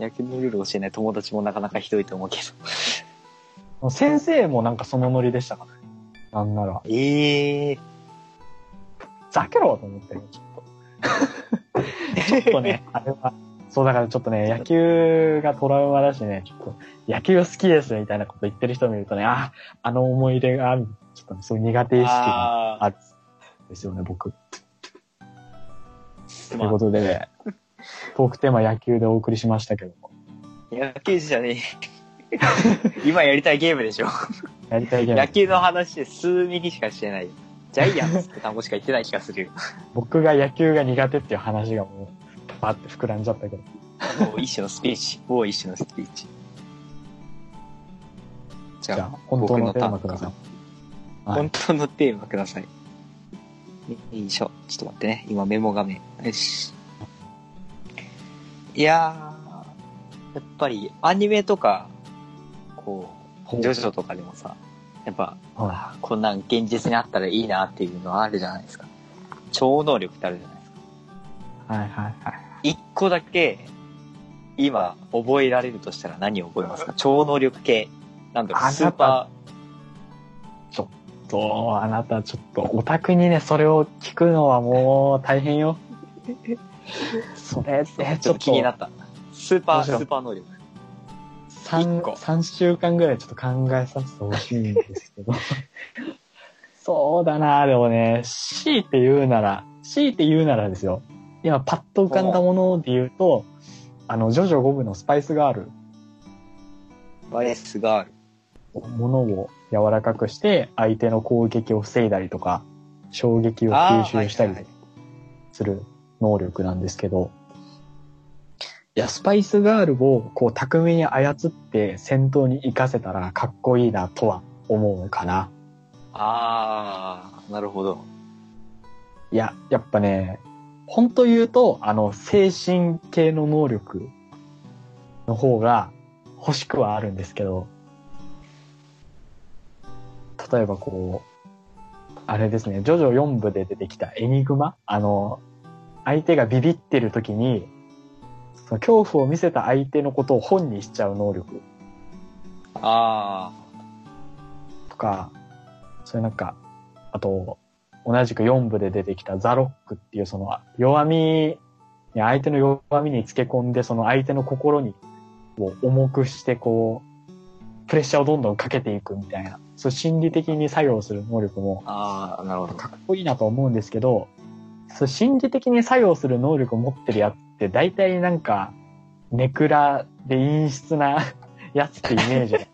Speaker 1: 野球のルール教えない友達もなかなかひどいと思うけど。
Speaker 2: 先生もなんかそのノリでしたからね。なんなら。
Speaker 1: ええ
Speaker 2: ざけろと思ってる、ちょっと。ちょっとね、あれは、そうだからちょっとね、野球がトラウマだしね、ちょっと、野球好きですみたいなこと言ってる人見るとね、あ、あの思い出が。ちょっとね、そういう苦手意識が
Speaker 1: あ
Speaker 2: あるんですよね、僕。
Speaker 1: ー
Speaker 2: ということで、トークテーマ野球でお送りしましたけども、
Speaker 1: 野球じゃねえ。今やりたいゲームでしょ。
Speaker 2: やりたいゲーム
Speaker 1: 野球の話で数ミリしかしてない。ジャイアンツって単語しか言ってない気がするよ。
Speaker 2: 僕が野球が苦手っていう話がもう、パーって膨らんじゃったけど。
Speaker 1: もう一種のスピーチ。もう一種のスピーチ。じゃあ、
Speaker 2: じゃあ、本当のテーマください
Speaker 1: 本当のテーマください。よいしょ。ちょっと待ってね。今メモ画面。よし。いやー、やっぱりアニメとか、こう、ジョジョとかでもさ、やっぱ、
Speaker 2: は
Speaker 1: あこんなん現実にあったらいいなっていうのはあるじゃないですか。超能力ってあるじゃないですか。
Speaker 2: いはいはいはい。
Speaker 1: 一個だけ、今、覚えられるとしたら何を覚えますか？超能力系。なんだろう、スーパ
Speaker 2: そう、あなたちょっと、オタクにね、それを聞くのはもう大変よ。それって
Speaker 1: ー、
Speaker 2: ちょっと
Speaker 1: ちょっと気になった。スーパー、スーパー能力。一
Speaker 2: 3、
Speaker 1: 個
Speaker 2: 三週間ぐらいちょっと考えさせてほしいんですけど。そうだなでもね、強いて言うなら、強いて言うならですよ。今パッと浮かんだもので言うと、あの、ジョジョ5部のスパイスガール
Speaker 1: バイスがある。
Speaker 2: ものを柔らかくして、相手の攻撃を防いだりとか、衝撃を吸収したりする能力なんですけど、いや、スパイスガールをこう巧みに操って戦闘に活かせたらかっこいいなとは思うかな。
Speaker 1: あー、なるほど。
Speaker 2: いや、やっぱね、本当言うと、あの、精神系の能力の方が欲しくはあるんですけど、例えばこう、あれですね、ジョジョ4部で出てきたエニグマ？あの、相手がビビってる時に、その恐怖を見せた相手のことを本にしちゃう能力
Speaker 1: あ
Speaker 2: とか、それなんか、あと、同じく4部で出てきたザロックっていうその弱み、相手の弱みにつけ込んで、その相手の心にを重くしてこう、プレッシャーをどんどんかけていくみたいな、そう心理的に作用する能力も
Speaker 1: ー、あー、なるほど。
Speaker 2: かっこいいなと思うんですけど、そう心理的に作用する能力を持ってるやつって大体なんか、ネクラで陰湿な やつってイメージ。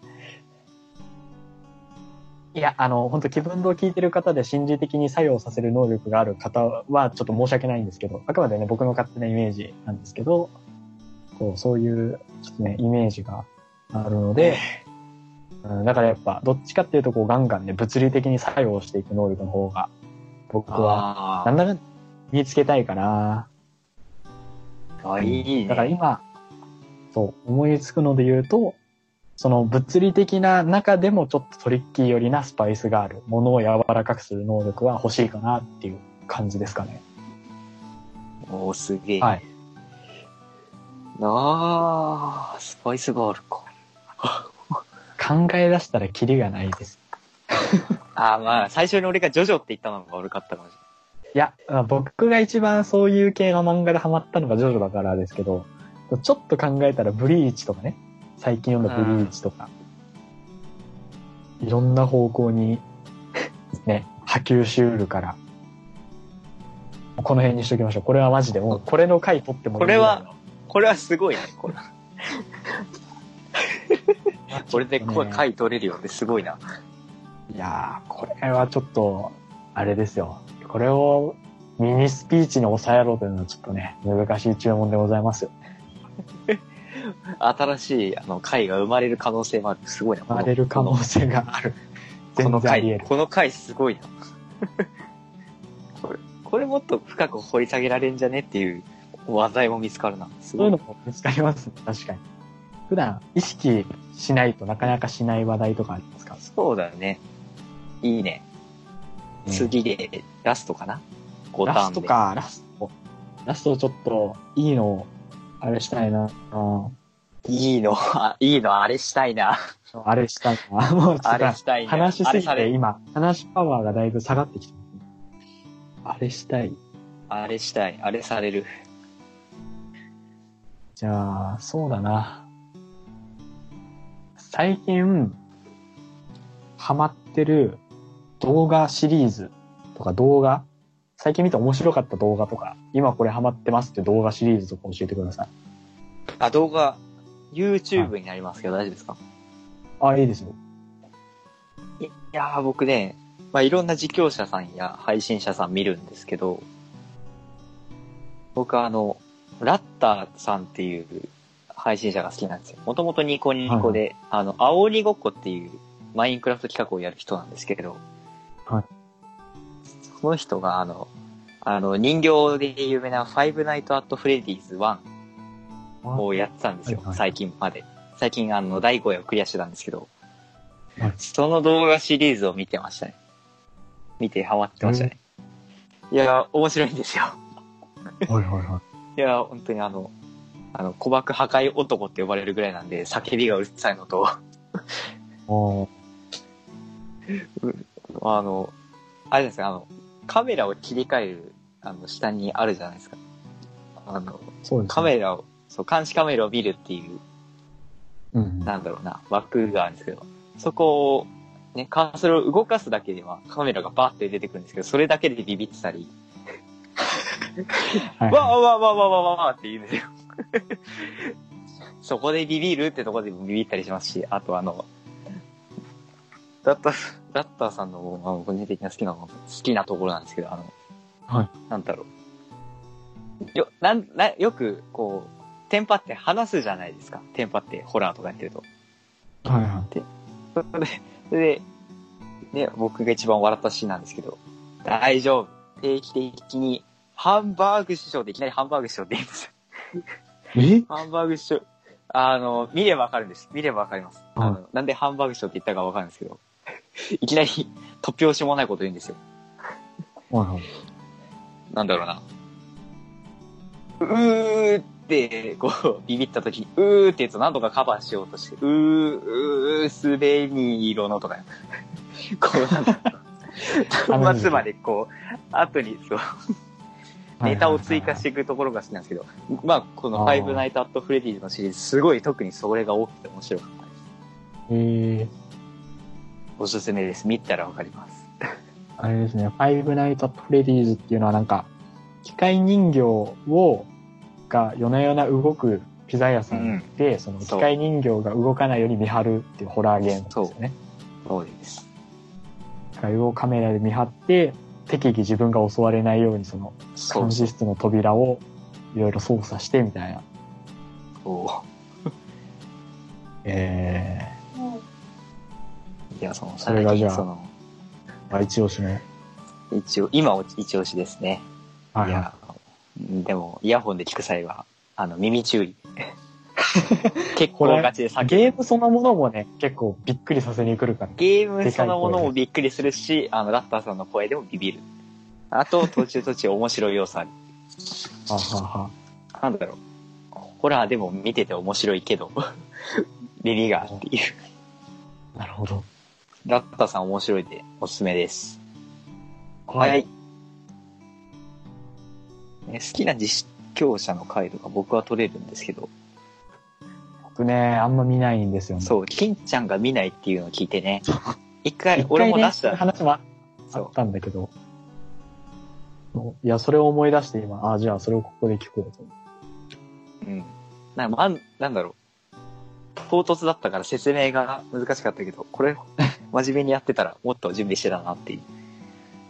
Speaker 2: いや、あの、本当気分堂を聞いてる方で心理的に作用させる能力がある方はちょっと申し訳ないんですけど、あくまでね、僕の勝手なイメージなんですけど、こう、そういう、ちょっとね、イメージがあるので、うん、だからやっぱ、どっちかっていうと、こう、ガンガンね、物理的に作用していく能力の方が、僕は、
Speaker 1: あ
Speaker 2: なんだかんだ見つけたいかな。
Speaker 1: ーあ、いいね。
Speaker 2: だから今、そう、思いつくので言うと、その物理的な中でもちょっとトリッキー寄りなスパイスがあるものを柔らかくする能力は欲しいかなっていう感じですかね。
Speaker 1: おー、すげえ。
Speaker 2: はい。
Speaker 1: あー、スパイスガールか。
Speaker 2: 考え出したらキリがないです。
Speaker 1: あー、まあ、最初に俺がジョジョって言ったのが悪かったかもし
Speaker 2: いや、まあ僕が一番そういう系の漫画でハマったのがジョジョだからですけど、ちょっと考えたらブリーチとかね、最近読んだブリーチとか、いろんな方向に、ね、波及しうるから、この辺にしときましょう。これはマジでもう、これの回取ってもいい
Speaker 1: これはこれはすごいね、これ。これで回取れるよってすごいな。
Speaker 2: いやー、これはちょっと、あれですよ。これをミニスピーチに抑えろというのはちょっとね、難しい注文でございますよ。
Speaker 1: 新しいあの回が生まれる可能性もある。すごいな。
Speaker 2: 生まれる可能性がある。
Speaker 1: この回。この回すごいな。これ、これもっと深く掘り下げられんじゃねっていう話題も見つかるな。すごい
Speaker 2: そういうの。も見つかりますね、確かに。普段意識しないとなかなかしない話題とかありますか？
Speaker 1: そうだよね。いいね。
Speaker 2: ね
Speaker 1: 次でラストかな ?5 タ
Speaker 2: ラ。ストか、ラスト。ラストちょっと、いいの、あれしたいな。うん
Speaker 1: いいの、あ いいの、あれしたいな。
Speaker 2: あれしたいな。もう
Speaker 1: あれしたいな。
Speaker 2: 話しすぎて今、話パワーがだいぶ下がってきてますあれしたい。
Speaker 1: あれしたい。あれされる。
Speaker 2: じゃあ、そうだな。最近、ハマってる動画シリーズとか動画最近見て面白かった動画とか、今これハマってますって動画シリーズとか教えてください。
Speaker 1: あ、動画、YouTube になりますけど大丈夫ですか？
Speaker 2: あ、いいですよ。
Speaker 1: いやー、僕ね、まあ、いろんな実況者さんや配信者さん見るんですけど、僕はあの、ラッターさんっていう配信者が好きなんですよ。もともとニコニコで、あの、青鬼ごっこっていうマインクラフト企画をやる人なんですけど、
Speaker 2: はい。
Speaker 1: その人があの、あの、人形で有名な Five Nights at Freddy's 1をやってたんですよ
Speaker 2: はいは、い
Speaker 1: 最近まで。最近あの、第5話をクリアしてたんですけど、
Speaker 2: はい
Speaker 1: その動画シリーズを見てましたね。見てハマってましたね。いや、面白いんですよ。
Speaker 2: はいはいはい
Speaker 1: や、本当にあの、あの、古爆破壊男って呼ばれるぐらいなんで、叫びがうるさいのと、あの、あれですね、あの、カメラを切り替える、あの、下にあるじゃないですか。あの、
Speaker 2: ね。
Speaker 1: カメラを、そう、監視カメラを見るっていう、
Speaker 2: うん。
Speaker 1: なんだろうな、枠があるんですけど、そこを、ね、カーソルを動かすだけではカメラがバーって出てくるんですけど、それだけでビビってたり、
Speaker 2: はい
Speaker 1: わーわーわーわーわーわーわーって言うんですよ。そこでビビるってとこでもビビったりしますし、あとあの、ダッター、ダッターさんの、あの、個人的な好きなの、好きなところなんですけど、あの、
Speaker 2: はい。
Speaker 1: なんだろう。よ、なん、な、よく、こう、テンパって話すじゃないですか。テンパってホラーとかやってると。
Speaker 2: はいはい。
Speaker 1: それで、それで、ね、僕が一番笑ったシーンなんですけど、大丈夫。定期的に、ハンバーグ師匠っていきなりハンバーグ師匠って言うんですよ。
Speaker 2: え？
Speaker 1: ハンバーグ師匠、あの、見ればわかるんです。見ればわかります。
Speaker 2: はい
Speaker 1: あの、なんでハンバーグ師匠って言ったかわかるんですけど、いきなり 突拍子もないこと言うんですよ。
Speaker 2: はいはい。
Speaker 1: なんだろうな。うーって、こう、ビビった時に、うーってやつを何とかカバーしようとして、うー、うー、すべに色のとか、こう、なんか、端末までこう、後に、そう、ネタを追加していくところが好きなんですけど、まあ、この Five Nights at Freddy's のシリーズ、すごい特にそれが多くて面白かったです。
Speaker 2: えー、
Speaker 1: おすすめです。見たらわかります。
Speaker 2: あれですね、 Five Nights at Freddy's っていうのはなんか、機械人形を、が夜な夜な動くピザ屋さんで、その機械人形が動かないように見張るっていうホラーゲームですよね。
Speaker 1: そうです。
Speaker 2: 機械をカメラで見張って、適宜自分が襲われないようにその監視室の扉をいろいろ操作してみたいな。
Speaker 1: そう。
Speaker 2: え
Speaker 1: いや、その、
Speaker 2: それがじゃあ
Speaker 1: その、
Speaker 2: ー、あ一押しの。
Speaker 1: 一応、今を一押しですね。
Speaker 2: はいい
Speaker 1: や、でも、イヤホンで聞く際は、あの、耳注意。結構ガチで叫ぶ
Speaker 2: ゲームそのものもね、結構びっくりさせに来るから。
Speaker 1: ゲームそのものもびっくりするし、あの、ラッターさんの声でもビビる。あと、途中途中面白い要素ある。
Speaker 2: ははは
Speaker 1: なんだろう。ホラーでも見てて面白いけど、ビビがっていう。
Speaker 2: なるほど。
Speaker 1: ラッターさん面白いでおすすめです。
Speaker 2: は
Speaker 1: はい。ね好きな実況者の回とか僕は取れるんですけど、
Speaker 2: 僕ね、あんま見ないんですよね。
Speaker 1: そう、金ちゃんが見ないっていうのを聞いてね、一回俺も出した。
Speaker 2: 話もあったんだけど。いや、それを思い出して今、あじゃあそれをここで聞こうと。
Speaker 1: うん。なまん、なんだろう。唐突だったから説明が難しかったけど、これ、真面目にやってたらもっと準備してたなっていう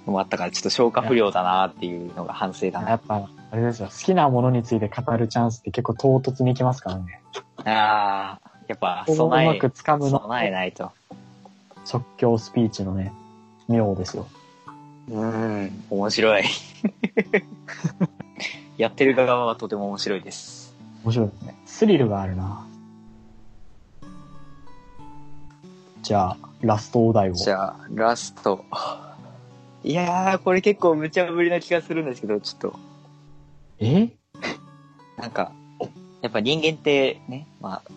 Speaker 1: のもあったから、ちょっと消化不良だなっていうのが反省だな。
Speaker 2: やっぱ、あれですよ、好きなものについて語るチャンスって結構唐突に来ますからね。
Speaker 1: ああ、やっぱ、
Speaker 2: ここをうま
Speaker 1: 備え、
Speaker 2: く掴むの
Speaker 1: 備えないと。
Speaker 2: 即興スピーチのね、妙ですよ。
Speaker 1: うん、面白い。やってる側はとても面白いです。
Speaker 2: 面白いですね。スリルがあるな。じゃあ、ラストお題を。
Speaker 1: じゃあ、ラスト。いやー、これ結構無茶ぶりな気がするんですけど、ちょっと、
Speaker 2: え？
Speaker 1: なんか、やっぱ人間ってね、まあ、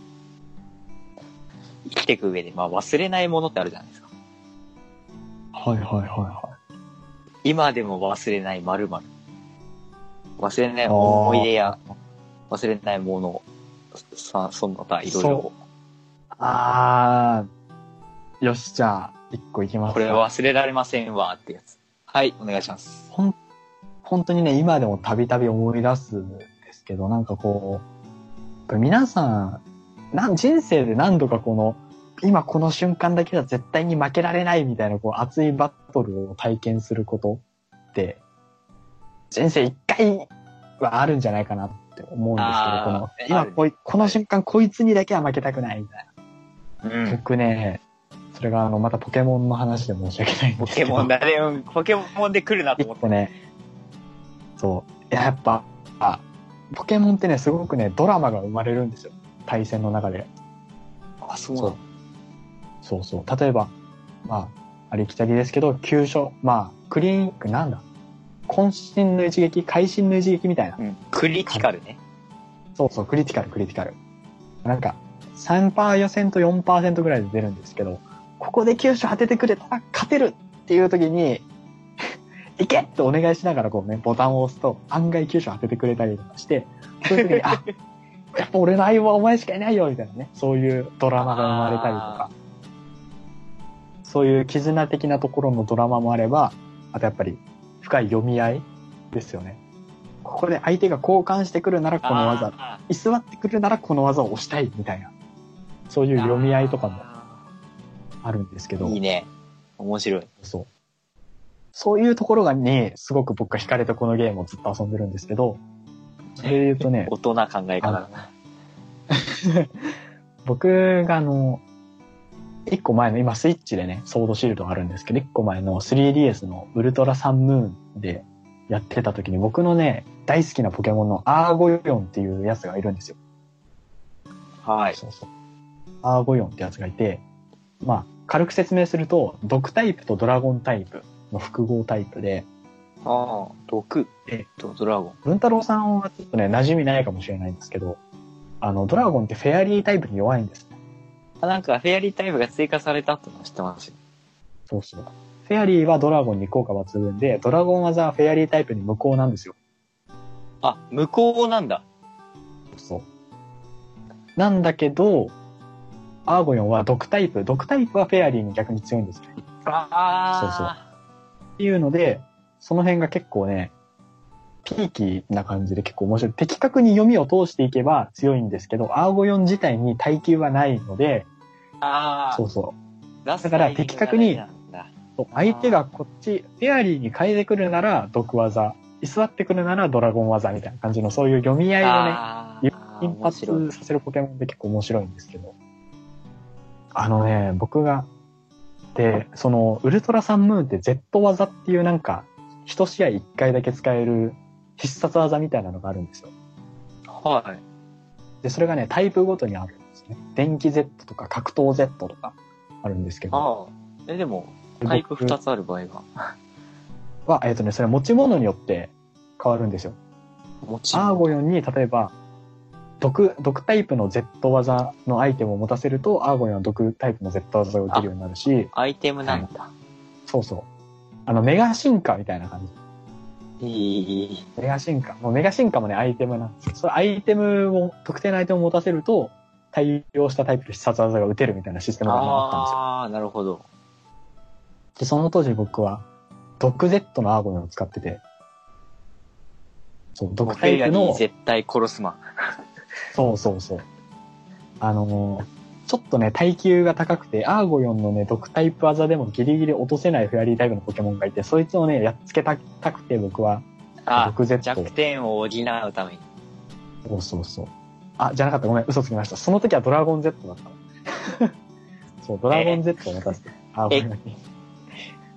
Speaker 1: きていく上で、まあ忘れないものってあるじゃないですか。
Speaker 2: はいはいはいは
Speaker 1: 今でも忘れない〇〇。忘れない思い出や、忘れないもの、さ、その他いろいろ。
Speaker 2: あー、よし、じゃあ、一個いきますか
Speaker 1: これ忘れられませんわってやつ。はい、お願いします。
Speaker 2: ほん、本当にね、今でもたびたび思い出すんですけど、なんかこう、皆さん、なん、人生で何度かこの、今この瞬間だけは絶対に負けられないみたいな、こう、熱いバトルを体験することって、人生一回はあるんじゃないかなって思うんですけど、この、今こい、この瞬間こいつにだけは負けたくないみたいな。
Speaker 1: うん。
Speaker 2: 僕ね、それがあの、またポケモンの話で申し訳ないんですけど。
Speaker 1: ポケモンだね。うんポケモンで来るなと思って。
Speaker 2: 一個ね、そう。いややっぱ、あ、ポケモンってね、すごくね、ドラマが生まれるんですよ。対戦の中で。
Speaker 1: あ、そう
Speaker 2: そうそうそう。例えば、まあ、ありきたりですけど、急所、まあ、クリーン、なんだ？渾身の一撃、会心の一撃みたいな。
Speaker 1: うん。クリティカルね。
Speaker 2: そうそう、クリティカル、クリティカル。なんか、3%予選と4%ぐらいで出るんですけど、ここで急所当ててくれたら勝てるっていう時に、いけってお願いしながらこうね、ボタンを押すと案外急所当ててくれたりとかして、そういう時に、あ、やっぱ俺の相棒はお前しかいないよみたいなね、そういうドラマが生まれたりとか、そういう絆的なところのドラマもあれば、あとやっぱり深い読み合いですよね。ここで相手が交換してくるならこの技、
Speaker 1: あ
Speaker 2: 居座ってくるならこの技を押したいみたいな、そういう
Speaker 1: ー
Speaker 2: 読み合いとかもあるんですけど、
Speaker 1: いいね。面白い。
Speaker 2: そう。そういうところがね、すごく僕が惹かれてこのゲームをずっと遊んでるんですけど、それで言うとね、
Speaker 1: 大人考え方だな。
Speaker 2: 僕があの、一個前の、今スイッチでね、ソードシールドがあるんですけど、一個前の 3DS のウルトラサンムーンでやってた時に僕のね、大好きなポケモンのアーゴヨンっていうやつがいるんですよ。
Speaker 1: はい。
Speaker 2: そうそう。アーゴヨンってやつがいて、まあ、軽く説明すると、毒タイプとドラゴンタイプの複合タイプで、
Speaker 1: ああ、毒
Speaker 2: え
Speaker 1: とドラゴン。
Speaker 2: 文太郎さんはちょっとね、馴染みないかもしれないんですけど、あの、ドラゴンってフェアリータイプに弱いんですね。
Speaker 1: あなんか、フェアリータイプが追加されたってのは知ってますよ。
Speaker 2: そうそう。フェアリーはドラゴンに効果抜群で、ドラゴン技はフェアリータイプに無効なんですよ。
Speaker 1: あ、向こうなんだ。
Speaker 2: そう。なんだけど、アーゴヨンは毒タイプ、毒タイプはフェアリーに逆に強いんですね。
Speaker 1: あ
Speaker 2: っていうので、その辺が結構ね、ピーキーな感じで結構面白い。的確に読みを通していけば強いんですけど、アーゴヨン自体に耐久はないので、
Speaker 1: あ。ああ。
Speaker 2: そうそう。だから的確に相手がこっち、フェアリーに変えてくるなら毒技、居座ってくるならドラゴン技みたいな感じのそういう読み合いをね、
Speaker 1: あー
Speaker 2: 頻
Speaker 1: 面白い
Speaker 2: 発させるポケモンって結構面白いんですけど。あのね、僕が、で、その、ウルトラサンムーンって Z 技っていうなんか、一試合一回だけ使える必殺技みたいなのがあるんですよ。
Speaker 1: はい。
Speaker 2: で、それがね、タイプごとにあるんですね。電気 Z とか格闘 Z とかあるんですけど。
Speaker 1: ああ。え、でも、タイプ2つある場合が。
Speaker 2: は、えっ、とね、それは持ち物によって変わるんですよ。
Speaker 1: もちろん。
Speaker 2: アーゴヨンに、例えば、毒、毒タイプの Z 技のアイテムを持たせると、アーゴヨンは毒タイプの Z 技が打てるようになるし、
Speaker 1: アイテムなんだ。
Speaker 2: そうそう。あの、メガ進化みたいな感じ。
Speaker 1: いい。
Speaker 2: メガ進化。もうメガ進化もね、アイテムなんですよ。そのアイテムを、特定のアイテムを持たせると、対応したタイプの必殺技が打てるみたいなシステムがあったんですよ。
Speaker 1: ああ、なるほど。
Speaker 2: で、その当時僕は、毒 Z のアーゴヨンを使ってて、そう、毒タイプの、
Speaker 1: 絶対殺すマン。
Speaker 2: そうそうそう。あのーちょっとね、耐久が高くて、アーゴヨンのね、毒タイプ技でもギリギリ落とせないフェアリータイプのポケモンがいて、そいつをね、やっつけたたくて僕は、
Speaker 1: あ
Speaker 2: 毒 Z
Speaker 1: 弱点を補うために。
Speaker 2: そうそうそう。あ、じゃなかった。ごめん、嘘つきました。その時はドラゴン Z だったの。そう、ドラゴン Z を持たせて、アーゴヨンに。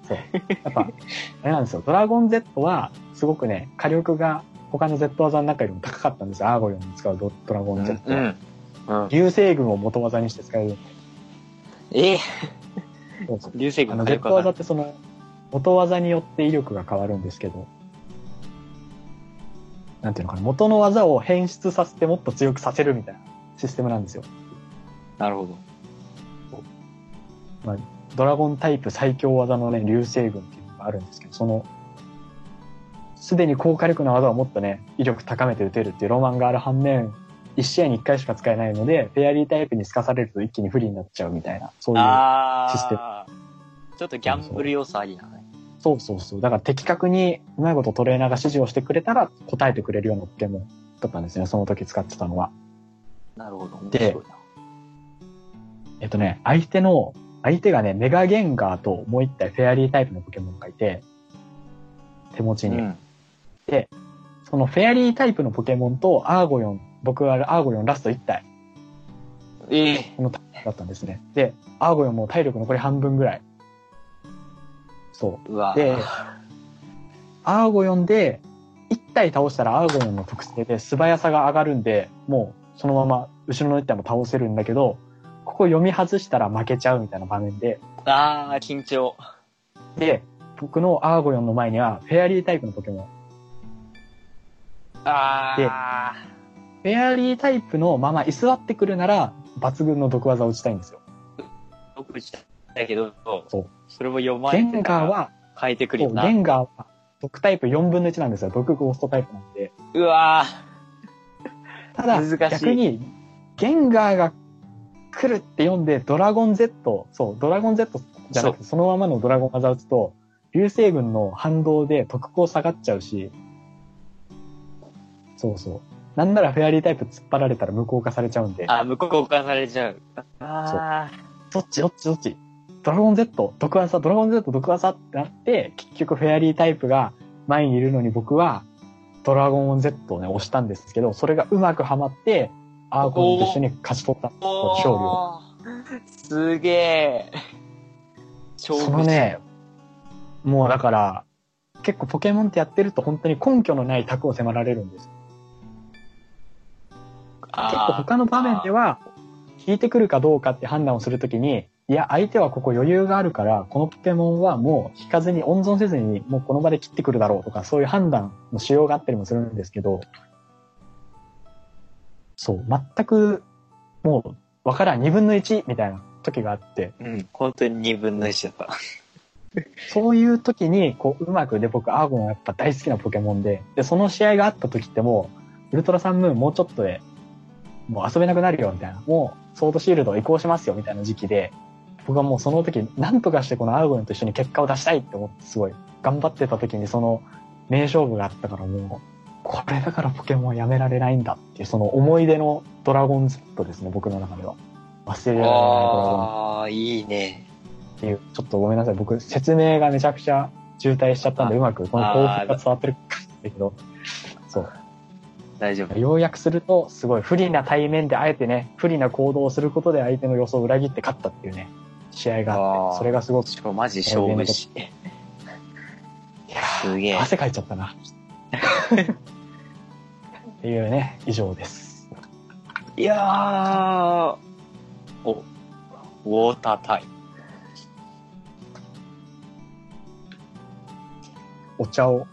Speaker 2: そう。やっぱ、あれなんですよ。ドラゴン Z は、すごくね、火力が他の Z 技の中よりも高かったんですよ。アーゴヨンに使うドドラゴン Z は。
Speaker 1: うん。うん。
Speaker 2: 流星群を元技にして使える。
Speaker 1: ええ
Speaker 2: そうそう
Speaker 1: 流星群
Speaker 2: あの、Z 技ってその、元技によって威力が変わるんですけど、なんていうのかな、元の技を変質させてもっと強くさせるみたいなシステムなんですよ。
Speaker 1: なるほど。
Speaker 2: まあ、ドラゴンタイプ最強技のね、流星群っていうのがあるんですけど、その、すでに高火力な技をもっとね、威力高めて撃てるっていうロマンがある反面、1試合に1回しか使えないので、フェアリータイプに透かされると一気に不利になっちゃうみたいな、そういう。
Speaker 1: あ
Speaker 2: システム
Speaker 1: あ。ちょっとギャンブル要素ありなね。
Speaker 2: そうそうそう。だから的確にうまいことトレーナーが指示をしてくれたら答えてくれるようなポケモンだったんですね、その時使ってたのは。
Speaker 1: なるほど。面
Speaker 2: で。えっとね、相手の、相手がね、メガゲンガーともう一体フェアリータイプのポケモンがいて、手持ちに。
Speaker 1: うん。
Speaker 2: そのフェアリータイプのポケモンとアーゴヨン、僕はアーゴヨンラスト1体
Speaker 1: ええ
Speaker 2: だったんですね。で、アーゴヨンも体力残り半分ぐらい。そう。
Speaker 1: うわ
Speaker 2: で、アーゴヨンで、1体倒したらアーゴヨンの特性で素早さが上がるんで、もうそのまま後ろの1体も倒せるんだけど、ここ読み外したら負けちゃうみたいな場面で、
Speaker 1: ああ、緊張。
Speaker 2: で、僕のアーゴヨンの前にはフェアリータイプのポケモン。
Speaker 1: ああ。
Speaker 2: フェアリータイプのまま居座ってくるなら、抜群の毒技を打ちたいんですよ。
Speaker 1: 僕したけど、
Speaker 2: そう。
Speaker 1: それも読ま
Speaker 2: ゲン
Speaker 1: れて
Speaker 2: ガーは、
Speaker 1: 変えてくるよな。
Speaker 2: ゲンガーは毒タイプ4分の1なんですよ。毒ゴーストタイプなんで。
Speaker 1: うわ
Speaker 2: ただ、逆に、ゲンガーが来るって読んで、ドラゴン Z、そう、ドラゴン Z じゃなくて、そのままのドラゴン技を打つと、流星群の反動で特攻下がっちゃうし、そうそう。なんならフェアリータイプ突っ張られたら無効化されちゃうんで
Speaker 1: ー。、あ、向こう化されちゃう。あ
Speaker 2: どっちどっちどっちドラゴン Z、毒技、ドラゴン Z、毒技ってなって、結局フェアリータイプが前にいるのに僕は、ドラゴン Z をね、押したんですけど、それがうまくはまって、アーゴンと一緒に勝ち取った勝利を。
Speaker 1: ーすげえ。勝
Speaker 2: そのね、もうだから、結構ポケモンってやってると本当に根拠のない卓を迫られるんです。結構他の場面では、引いてくるかどうかって判断をするときに、いや、相手はここ余裕があるから、このポケモンはもう引かずに温存せずに、もうこの場で切ってくるだろうとか、そういう判断の仕様があったりもするんですけど、そう、全く、もう、わからん、二分の一みたいな時があって、
Speaker 1: うん、本当に二分の一だった。
Speaker 2: そういう時に、こう、うまくで、僕、アーゴンはやっぱ大好きなポケモンで、で、その試合があった時ってもう、ウルトラサンムーンもうちょっとで、もう遊べなくなるよ、みたいな。もう、ソードシールド移行しますよ、みたいな時期で、僕はもうその時、なんとかしてこのアーゴンと一緒に結果を出したいって思って、すごい、頑張ってた時にその、名勝負があったからもう、これだからポケモンはやめられないんだっていう、その思い出のドラゴン Z ですね、僕の中では。忘れられないドラゴン
Speaker 1: ああ、いいね。
Speaker 2: っていう、ちょっとごめんなさい。僕、説明がめちゃくちゃ渋滞しちゃったんで、
Speaker 1: あ
Speaker 2: うまくこの興奮が伝わってるかだけど。
Speaker 1: 大丈夫。
Speaker 2: 要約すると、すごい不利な対面であえてね、不利な行動をすることで相手の予想を裏切って勝ったっていうね、試合があって、それがすごく、
Speaker 1: しかもマジ勝負師。
Speaker 2: いや
Speaker 1: すげえ
Speaker 2: ー。汗かいちゃったな。っていうね、以上です。
Speaker 1: いやー。お、ウォータータイム。
Speaker 2: お茶を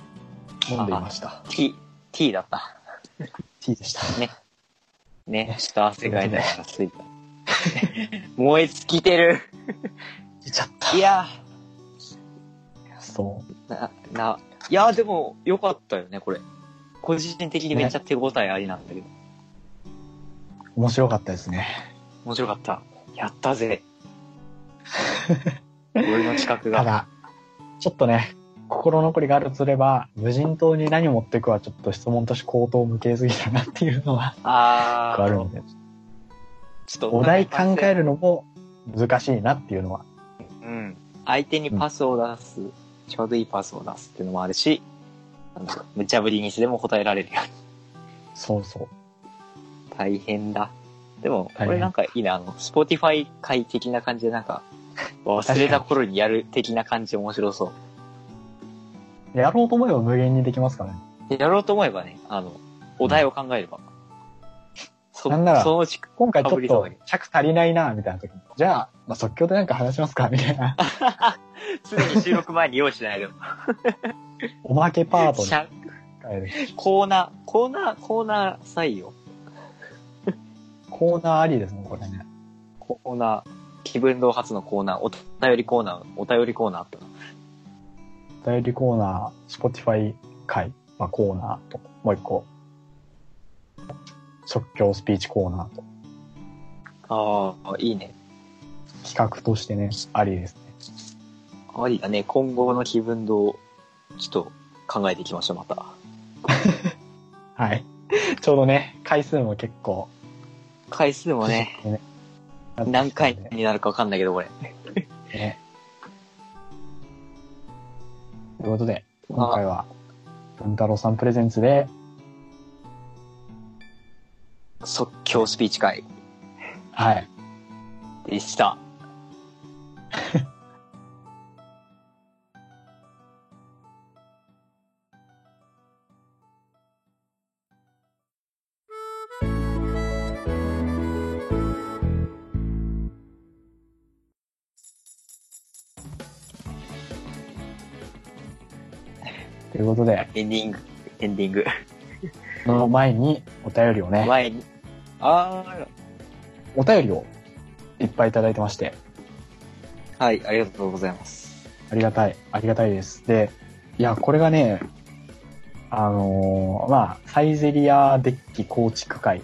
Speaker 2: 飲んでいました。
Speaker 1: T、T だった。
Speaker 2: T でした。
Speaker 1: ね、ちょっと汗かいたからついた。燃え尽きてる。
Speaker 2: 出ちゃった。
Speaker 1: いや
Speaker 2: そう。
Speaker 1: ー、な、な、いやーでも、よかったよね、これ。個人的にめっちゃ手応えありなんだけど。
Speaker 2: 面白かったですね。
Speaker 1: 面白かった。やったぜ。俺の近くが。
Speaker 2: ただ、ちょっとね、心残りがあるとすれば、無人島に何を持っていくはちょっと質問として口頭無形すぎるなっていうのは
Speaker 1: あー。
Speaker 2: あるので、
Speaker 1: ちょっと
Speaker 2: お題考えるのも難しいなっていうのは。
Speaker 1: うん。相手にパスを出す、ちょうどいいパスを出すっていうのもあるし、なんだろう無茶ぶりにしても答えられるように。
Speaker 2: そうそう。
Speaker 1: 大変だ。でも、これなんかいいな、あの、 Spotify 回的な感じでなんか、忘れた頃にやる的な感じ面白そ
Speaker 2: やろうと思えば無限にできますからね。
Speaker 1: う。やろうと思えばね、あの、お題を考えれば。そ
Speaker 2: なんなら
Speaker 1: そのうち、
Speaker 2: 今回ちょっと尺足りないな、みたいな時に。じゃあ、まあ、即興でなんか話しますかみたいな。
Speaker 1: 常に収録前に用意しないで。
Speaker 2: おまけパートに
Speaker 1: しゃ
Speaker 2: 変える。
Speaker 1: コーナー、コーナー、コーナー採用。
Speaker 2: コーナーありですね、これね。
Speaker 1: コーナー、気分堂初のコーナー、お便りコーナー、お便りコーナーあったな。
Speaker 2: お便りコーナー、Spotify 回、まあ、コーナーと、もう一個、即興スピーチコーナーと、
Speaker 1: ああ、いいね。
Speaker 2: 企画としてね、ありですね。
Speaker 1: ありだね。今後の気分堂、ちょっと考えていきましょう、また。
Speaker 2: はい。ちょうどね、回数も結構、
Speaker 1: 回数もね、
Speaker 2: ね
Speaker 1: 何回になるかわかんないけど、これ。
Speaker 2: ね。ということで、今回は、文太郎さんプレゼンツで、
Speaker 1: 即興スピーチ会
Speaker 2: はい。
Speaker 1: でした。
Speaker 2: ことで、
Speaker 1: エンディング、エンディング。
Speaker 2: その前にお便りをね、
Speaker 1: 前に。あ
Speaker 2: お便りをいっぱいいただいてまして、
Speaker 1: あ、はい、ありがとうございます。
Speaker 2: ありがたい、ありがたいです。で、いや、これがね、あのーまあ、サイゼリアデッキ構築会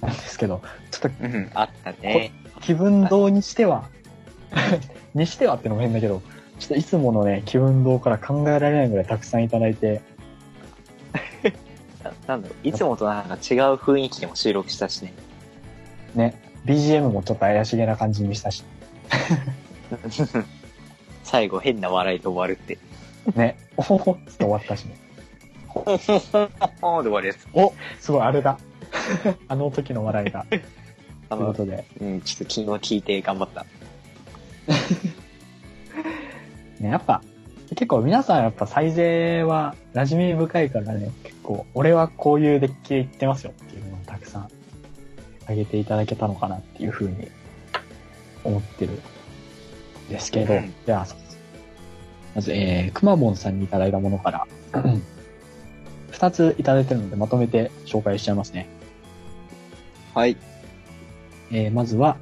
Speaker 2: なんですけど、ちょっと
Speaker 1: うん、あったね。
Speaker 2: 気分堂にしては、にしてはってのも変だけど、ちょっといつものね、気分堂から考えられないぐらいたくさんいただいて、
Speaker 1: ななんだろう、いつもとなんか違う雰囲気でも収録したしね。
Speaker 2: ね、BGM もちょっと怪しげな感じにしたし、
Speaker 1: 最後変な笑いで終わるって。
Speaker 2: ね、おほほっつって終わったしね。
Speaker 1: ほんほで終わるやつ。
Speaker 2: おすごい、あれだ。あの時の笑いが。ということで、
Speaker 1: うん、ちょっと昨日聞いて頑張った。
Speaker 2: ね、やっぱ、結構皆さんやっぱサイゼは馴染み深いからね、結構、俺はこういうデッキで言ってますよっていうのをたくさんあげていただけたのかなっていうふうに思ってるんですけど、
Speaker 1: うん
Speaker 2: じゃあ、まず、えー、くまモンさんにいただいたものから、二ついただいてるのでまとめて紹介しちゃいますね。
Speaker 1: はい。
Speaker 2: えーまずは、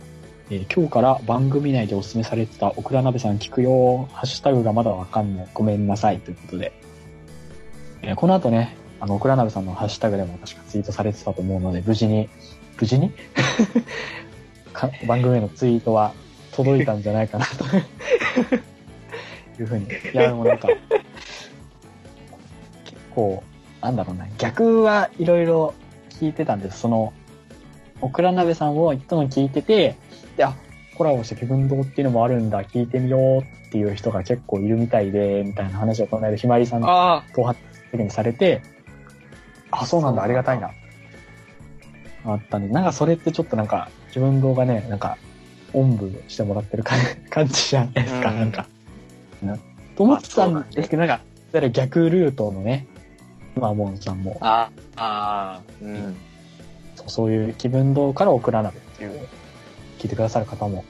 Speaker 2: えー今日から番組内でお勧めされてたオクラ鍋さん聞くよハッシュタグがまだわかんない。ごめんなさい。ということで。えーこの後ね、あの、オクラ鍋さんのハッシュタグでも確かツイートされてたと思うので、無事に、無事に？か番組へのツイートは届いたんじゃないかなというふうに。いや、でもなんか、結構、なんだろうな、逆はいろいろ聞いてたんです。その、オクラ鍋さんをいつも聞いてて、あ、コラボして気分堂っていうのもあるんだ、聞いてみようっていう人が結構いるみたいで、みたいな話をこの間ひまりさんと
Speaker 1: あ
Speaker 2: 頭髪的にされて、あ、そうなんだ、ありがたいな。あったんで、なんかそれってちょっとなんか、気分堂がね、なんか、おんぶしてもらってる感 感じじゃないですか、
Speaker 1: うん
Speaker 2: なんか。なと思ってたんですけど、なんか、だから逆ルートのね、マモンさんも、
Speaker 1: あ、ああ、うん。
Speaker 2: そうそういう気分堂からオクラ鍋っていう、聞いてくださる方も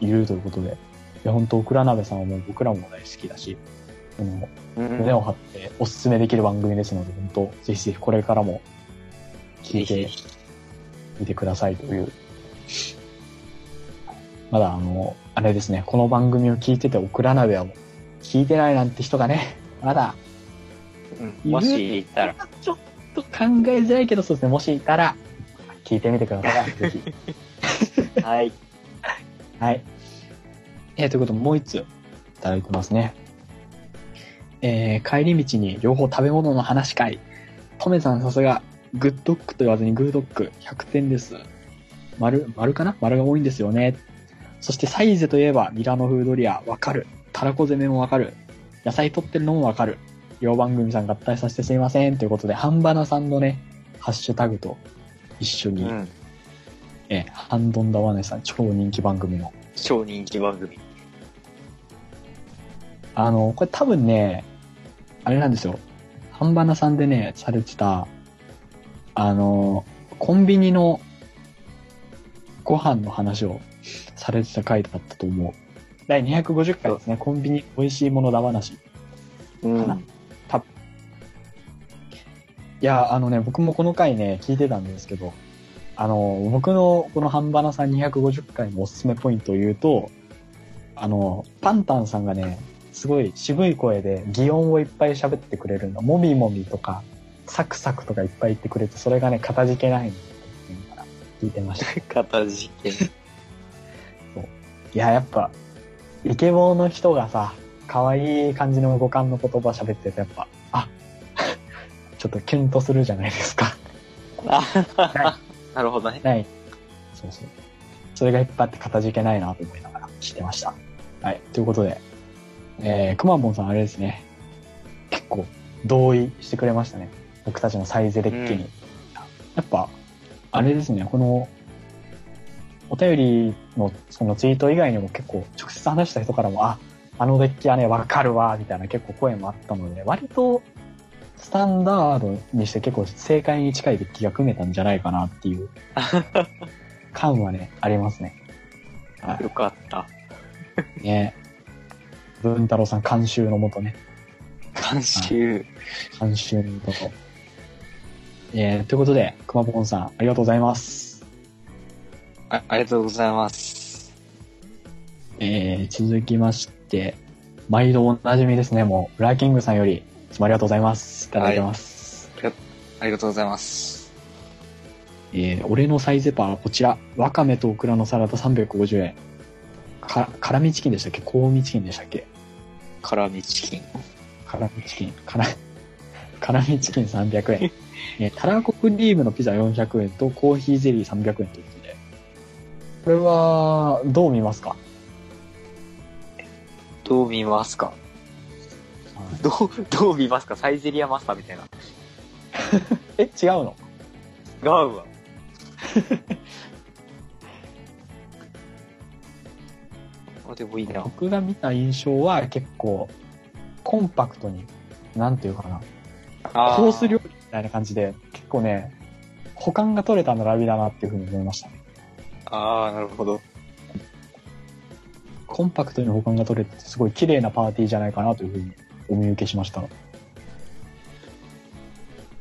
Speaker 2: いるということで、いや、本当オクラ鍋さんはもう僕らも大好きだし、あの
Speaker 1: うん
Speaker 2: 胸を張っておすすめできる番組ですので、本当ぜひぜひこれからも聞いてみてくださいという。まだあの、あれですね、この番組を聞いててオクラ鍋はもう聞いてないなんて人がね、まだ
Speaker 1: うんもしいたら、
Speaker 2: ちょっと考えづらいけど、そうですね、もしいたら聞いてみてください。ぜひ。
Speaker 1: はい。
Speaker 2: はい。えー、ということで、もう一ついただいてますね。えー、帰り道に両方食べ物の話会。トメさんさすが、グッドックと言わずにグードック100点です。丸、丸かな？丸が多いんですよね。そしてサイゼといえばミラノフードリア、わかる。たらこ攻めもわかる。野菜取ってるのもわかる。両番組さん合体させてすいません。ということで、ハンバナさんのね、ハッシュタグと一緒に、
Speaker 1: うん。
Speaker 2: えー、ハンドンダワネさん超人気番組の
Speaker 1: 超人気番組。
Speaker 2: あの、これ多分ね、あれなんですよ。ハンバナさんでね、されてた、あの、コンビニのご飯の話をされてた回だったと思う。第250回ですね。コンビニ美味しいものだ話。
Speaker 1: うん
Speaker 2: いや、あのね、僕もこの回ね、聞いてたんですけど、あの、僕のこの半ばなさん250回のおすすめポイントを言うと、あの、パンタンさんがね、すごい渋い声で擬音をいっぱい喋ってくれるの。もみもみとか、サクサクとかいっぱい言ってくれて、それがね、かたじけないんだっていうのから聞いてました。
Speaker 1: 片付け。
Speaker 2: いや、やっぱ、イケボーの人がさ、可愛い感じの五感の言葉喋ってるとやっぱ、あ、ちょっとキュンとするじゃないですか。
Speaker 1: あ なるほどね。
Speaker 2: ない。そうそう。それがいっぱいあってかたじけないなと思いながら聞いてました。はい。ということで、えー、くまモンさんあれですね。結構同意してくれましたね。僕たちのサイゼデッキに。
Speaker 1: うん
Speaker 2: やっぱ、あれですね、この、お便りのそのツイート以外にも結構直接話した人からも、あ、あのデッキはね、わかるわ、みたいな結構声もあったので、割とスタンダードにして結構正解に近いデッキが組めたんじゃないかなっていう 感はね、ありますね。は
Speaker 1: よかった。
Speaker 2: い。ね。文太郎さん監修のもとね、
Speaker 1: 監修。
Speaker 2: 監修のもと。えー、ということで、くまぽんさん、ありがとうございます。
Speaker 1: あありがとうございます。
Speaker 2: えー、続きまして、毎度おなじみですね、もう、ラーキングさんより、いつもありがとうございます。いただいてます。
Speaker 1: ありがとうございます。
Speaker 2: えー、俺のサイゼパーはこちら、わかめとオクラのサラダ350円。か、辛味チキンでしたっけ？香味チキンでしたっけ？
Speaker 1: 辛味チキン。
Speaker 2: 辛味チキン、辛、辛味チキン300円。えー、たらこクリームのピザ400円とコーヒーゼリー300円ということで。これは、どう見ますか、
Speaker 1: どう見ますか？どう、どう見ますか？サイゼリアマスターみたいな。
Speaker 2: え、違うの？
Speaker 1: 違うわ。あ、でもいいな。
Speaker 2: 僕が見た印象は結構、コンパクトに、なんていうかな、
Speaker 1: あ
Speaker 2: コース料理みたいな感じで、結構ね、保管が取れた並びだなっていうふうに思いましたね。
Speaker 1: ああ、なるほど。
Speaker 2: コンパクトに保管が取れてて、すごい綺麗なパーティーじゃないかなというふうにお見受けしました。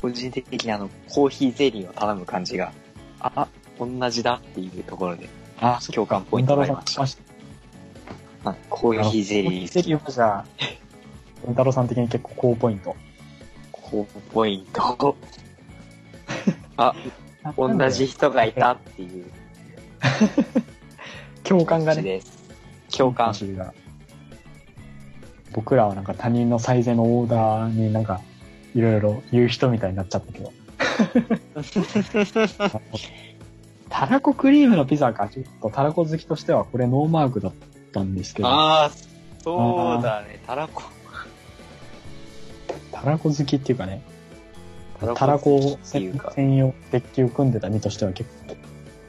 Speaker 1: 個人的にあの、コーヒーゼリーを頼む感じが、あ、同じだっていうところで、
Speaker 2: あ、
Speaker 1: 共感ポイントがありました
Speaker 2: ま
Speaker 1: コーヒーゼリー
Speaker 2: ゼリーはじゃあ、文太郎さん的に結構高ポイント。
Speaker 1: 高ポイント。あ、同じ人がいたっていう
Speaker 2: 共感がね。
Speaker 1: 共感。
Speaker 2: 私が僕らはなんか他人の最善のオーダーになんかいろいろ言う人みたいになっちゃったけど。たらこクリームのピザか。ちょっとたらこ好きとしてはこれノーマークだったんですけど。
Speaker 1: ああ、そうだね。たらこ。
Speaker 2: たらこ好きっていうかね、
Speaker 1: た
Speaker 2: たらこ。専用デッキを組んでた身としては結構、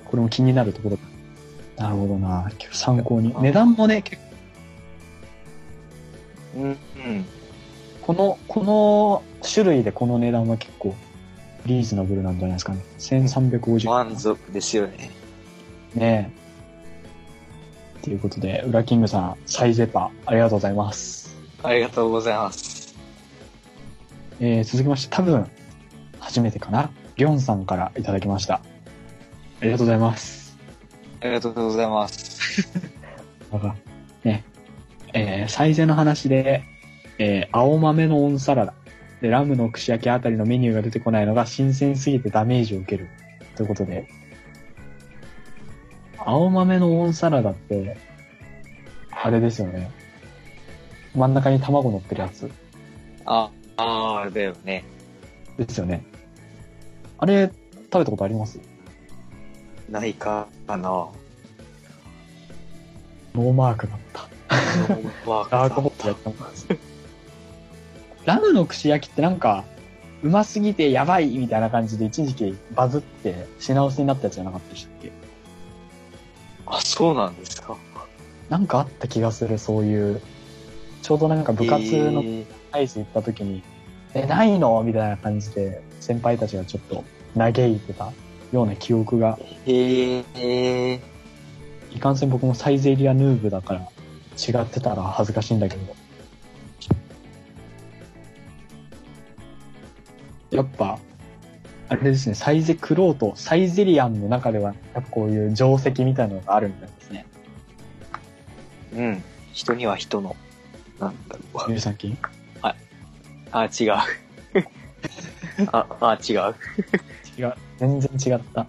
Speaker 2: これも気になるところだ。なるほどな。参考に。値段もね、結構
Speaker 1: うん、うん。
Speaker 2: この、この種類でこの値段は結構リーズナブルなんじゃないですかね。1350円。
Speaker 1: 満足ですよね。
Speaker 2: ねえ。ということで、ウラキングさん、サイゼパ、ありがとうございます。
Speaker 1: ありがとうございます。
Speaker 2: えー、続きまして、多分、初めてかな。リョンさんからいただきました。ありがとうございます。
Speaker 1: ありがとうございます。
Speaker 2: なんえー、サイゼの話で、えー、青豆のオンサラダ。で、ラムの串焼きあたりのメニューが出てこないのが新鮮すぎてダメージを受ける。ということで、青豆のオンサラダって、あれですよね。真ん中に卵乗ってるやつ
Speaker 1: あ、ああ、だよね。
Speaker 2: ですよね。あれ、食べたことあります？
Speaker 1: ないかな。
Speaker 2: ノーマークだった。
Speaker 1: わ
Speaker 2: ダークホットやった。もんラムの串焼きってなんか、うますぎてやばいみたいな感じで一時期バズって品薄になったやつじゃなかったでしたっけ？
Speaker 1: あ、そうなんですか。
Speaker 2: なんかあった気がする、そういう。ちょうどなんか部活の
Speaker 1: えー。
Speaker 2: アイス行った時に、え、ないの？みたいな感じで先輩たちがちょっと嘆いてたような記憶が、
Speaker 1: へえー、
Speaker 2: いかんせん僕もサイゼリアヌーブだから違ってたら恥ずかしいんだけど。やっぱ、あれですね、サイゼクロート、サイゼリアンの中では、やっぱこういう定石みたいなのがあるみたいですね。
Speaker 1: うん。人には人の、なんだろう。
Speaker 2: 乳酸菌
Speaker 1: あ、違う。あ、あ、違う。
Speaker 2: 違う。全然違った。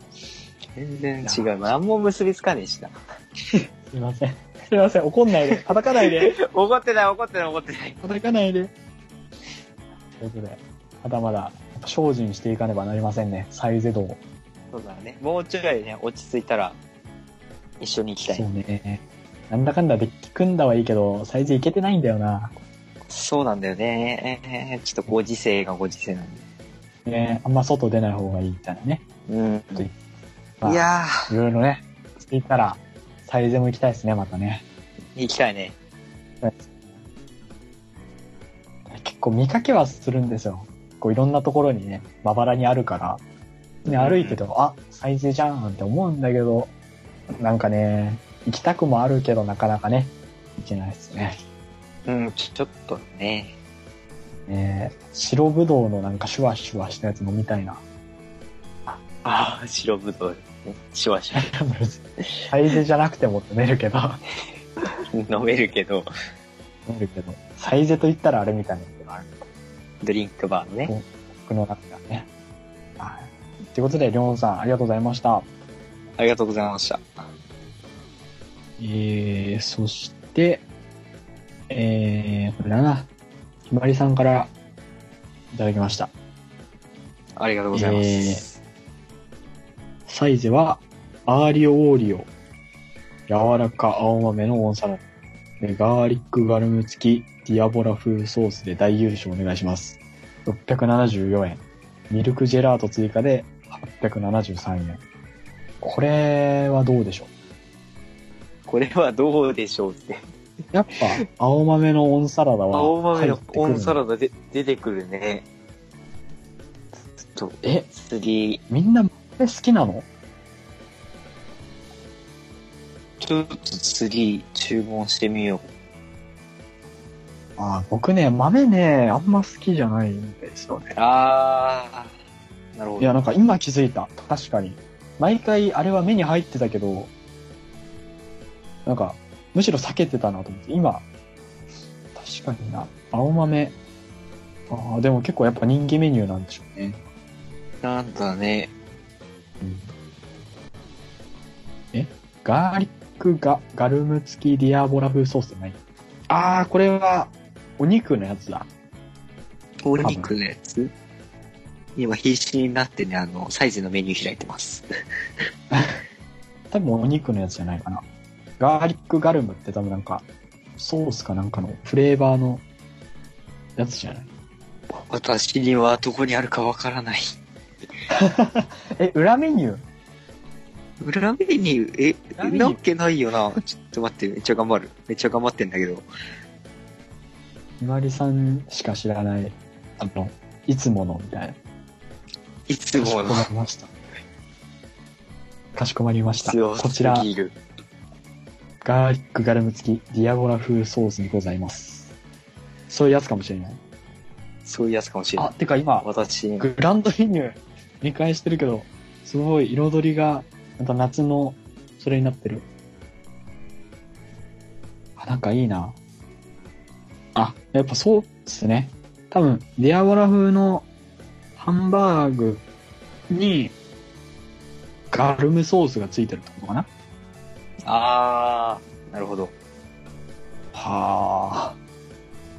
Speaker 1: 全然違う。何も結びつかねえしな。
Speaker 2: すいません。すいません。怒んないで。叩かないで。
Speaker 1: 怒ってない、怒ってない、怒ってない。
Speaker 2: 叩かないで。ということで、まだまだ、精進していかねばなりませんね。サイゼ道。
Speaker 1: そうだね。もうちょいね、落ち着いたら、一緒に行きた
Speaker 2: そう
Speaker 1: い。
Speaker 2: ね。なんだかんだデッキ組んだはいいけど、サイズいけてないんだよな。
Speaker 1: そうなんだよね。えーちょっとご時世がご時世なんで。
Speaker 2: ねあんま外出ない方がいいみたいなね。
Speaker 1: うん。
Speaker 2: まあ
Speaker 1: いや
Speaker 2: いろいろね、していったら、サイゼも行きたいですね、またね。
Speaker 1: ー、行きたいね。
Speaker 2: 結構見かけはするんですよ。こういろんなところにね、まばらにあるから、ね、歩いてても、あ、サイズじゃんって思うんだけど、なんかね、行きたくもあるけどなかなかね、行けないですね。
Speaker 1: うん、ちょっとね。
Speaker 2: ね白ぶどうのなんかシュワシュワしたやつ飲みたいな。
Speaker 1: ああ、白ぶどうね。シュワシュ
Speaker 2: サイズじゃなくても飲めるけど、
Speaker 1: ワ。飲めるけど、
Speaker 2: 飲めるけど、サイズと言ったらあれみたいなことがある。
Speaker 1: ドリンクバーのね。
Speaker 2: 僕の中ね。はい。ということで、りょんさん、ありがとうございました。
Speaker 1: ありがとうございました。
Speaker 2: えー、そして、えー、これだな。ひまりさんからいただきました。
Speaker 1: ありがとうございます。
Speaker 2: サイゼは、アーリオオーリオ、柔らか青豆の温サラダ、でガーリックガルム付きディアボラ風ソースで大優勝お願いします。674円。ミルクジェラート追加で873円。これはどうでしょう？
Speaker 1: これはどうでしょうって。
Speaker 2: やっぱ、青豆のオンサラダは
Speaker 1: 青豆のオンサ
Speaker 2: ダ。
Speaker 1: ラダで出てくるね。ちょっと、
Speaker 2: え、
Speaker 1: 次、
Speaker 2: みんな豆好きなの？
Speaker 1: ちょっと次、注文してみよう。
Speaker 2: あー僕ね、豆ね、あんま好きじゃないんですよね。
Speaker 1: あー、なるほど。
Speaker 2: いや、なんか今気づいた。確かに。毎回あれは目に入ってたけど、なんか、むしろ避けてたなと思って、今、確かにな。青豆。ああ、でも結構やっぱ人気メニューなんでしょうね。
Speaker 1: なんだね。
Speaker 2: え？ガーリックガ、ガルム付きディアボラ風ソースじゃない？ああ、これは、お肉のやつだ。
Speaker 1: お肉のやつ？今必死になってね、あの、サイズのメニュー開いてます。
Speaker 2: 多分お肉のやつじゃないかな。ガーリックガルムって多分なんか、ソースかなんかのフレーバーのやつじゃない？
Speaker 1: 私にはどこにあるかわからない。
Speaker 2: え、裏メニュー？
Speaker 1: 裏メニュー、え、なわけないよな。ちょっと待って、めっちゃ頑張る。めっちゃ頑張ってんだけど。
Speaker 2: ひまりさんしか知らない、あの、いつものみたいな。
Speaker 1: いつもの
Speaker 2: かしこまりました。かしこまりました。
Speaker 1: 強
Speaker 2: こちら。ガーリックガルム付きディアボラ風ソースにございます。そういうやつかもしれない。
Speaker 1: そういうやつかもしれな
Speaker 2: あ、
Speaker 1: い。
Speaker 2: てか今、
Speaker 1: 私、
Speaker 2: グランドメニュー見返してるけど、すごい彩りが、また夏の、それになってる。あ、なんかいいな。あ、やっぱそうですね。多分、ディアボラ風のハンバーグに、ガルムソースがついてるってことかな
Speaker 1: あー、なるほど。
Speaker 2: はあ。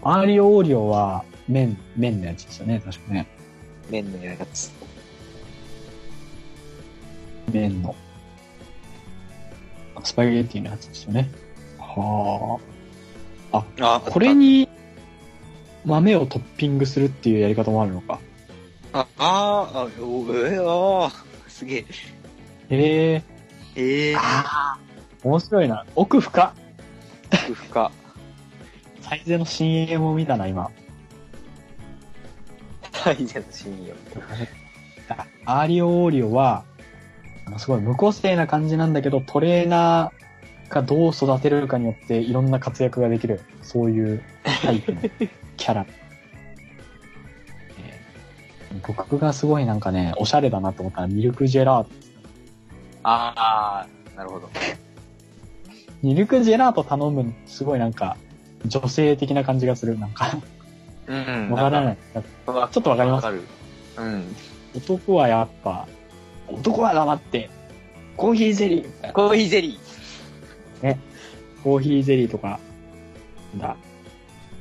Speaker 2: アーリオオーリオは麺、麺のやつですよね、確かね。
Speaker 1: 麺のやつ。
Speaker 2: 麺の。スパゲッティのやつですよね。はあ。
Speaker 1: あ、
Speaker 2: これに豆をトッピングするっていうやり方もあるのか。
Speaker 1: あ、あー、あ、おえー、あー、すげえ。
Speaker 2: へえ。
Speaker 1: ええー、
Speaker 2: ああ。面白いな。奥深。
Speaker 1: 奥深。
Speaker 2: サイゼの CM を見たな、今。
Speaker 1: 大事なシーンよ。
Speaker 2: アーリオオーリオは、あのすごい無個性な感じなんだけど、トレーナーがどう育てるかによっていろんな活躍ができる、そういうタイプの キャラ。えー僕がすごいなんかね、おしゃれだなと思ったらミルクジェラート。
Speaker 1: ああ、なるほど。
Speaker 2: ミルクジェラート頼む、すごいなんか、女性的な感じがする。なんか、
Speaker 1: うん。
Speaker 2: わからない。
Speaker 1: い。
Speaker 2: ちょっとわかります？
Speaker 1: わかる。うん。
Speaker 2: 男はやっぱ、男は黙って、コーヒーゼリー。
Speaker 1: コーヒーゼリ
Speaker 2: コーヒーゼリーとか、なんだ、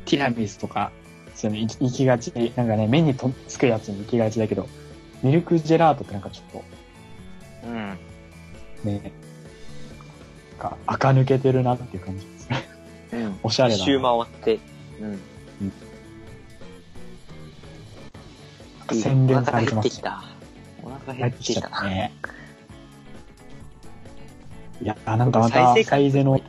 Speaker 2: ティラミスとか、そういうの行きがち、なんかね、目にとつくやつに行きがちだけど、ミルクジェラートってなんかちょっ
Speaker 1: ー。うん。
Speaker 2: とね、なんか垢抜けてるなっていう感じですね。
Speaker 1: うん。
Speaker 2: おしゃれだな
Speaker 1: 一周回って。うん。
Speaker 2: 洗練されてます。
Speaker 1: お腹減
Speaker 2: 入
Speaker 1: ってきたな。
Speaker 2: ね。いや、なんかまた、サイゼの、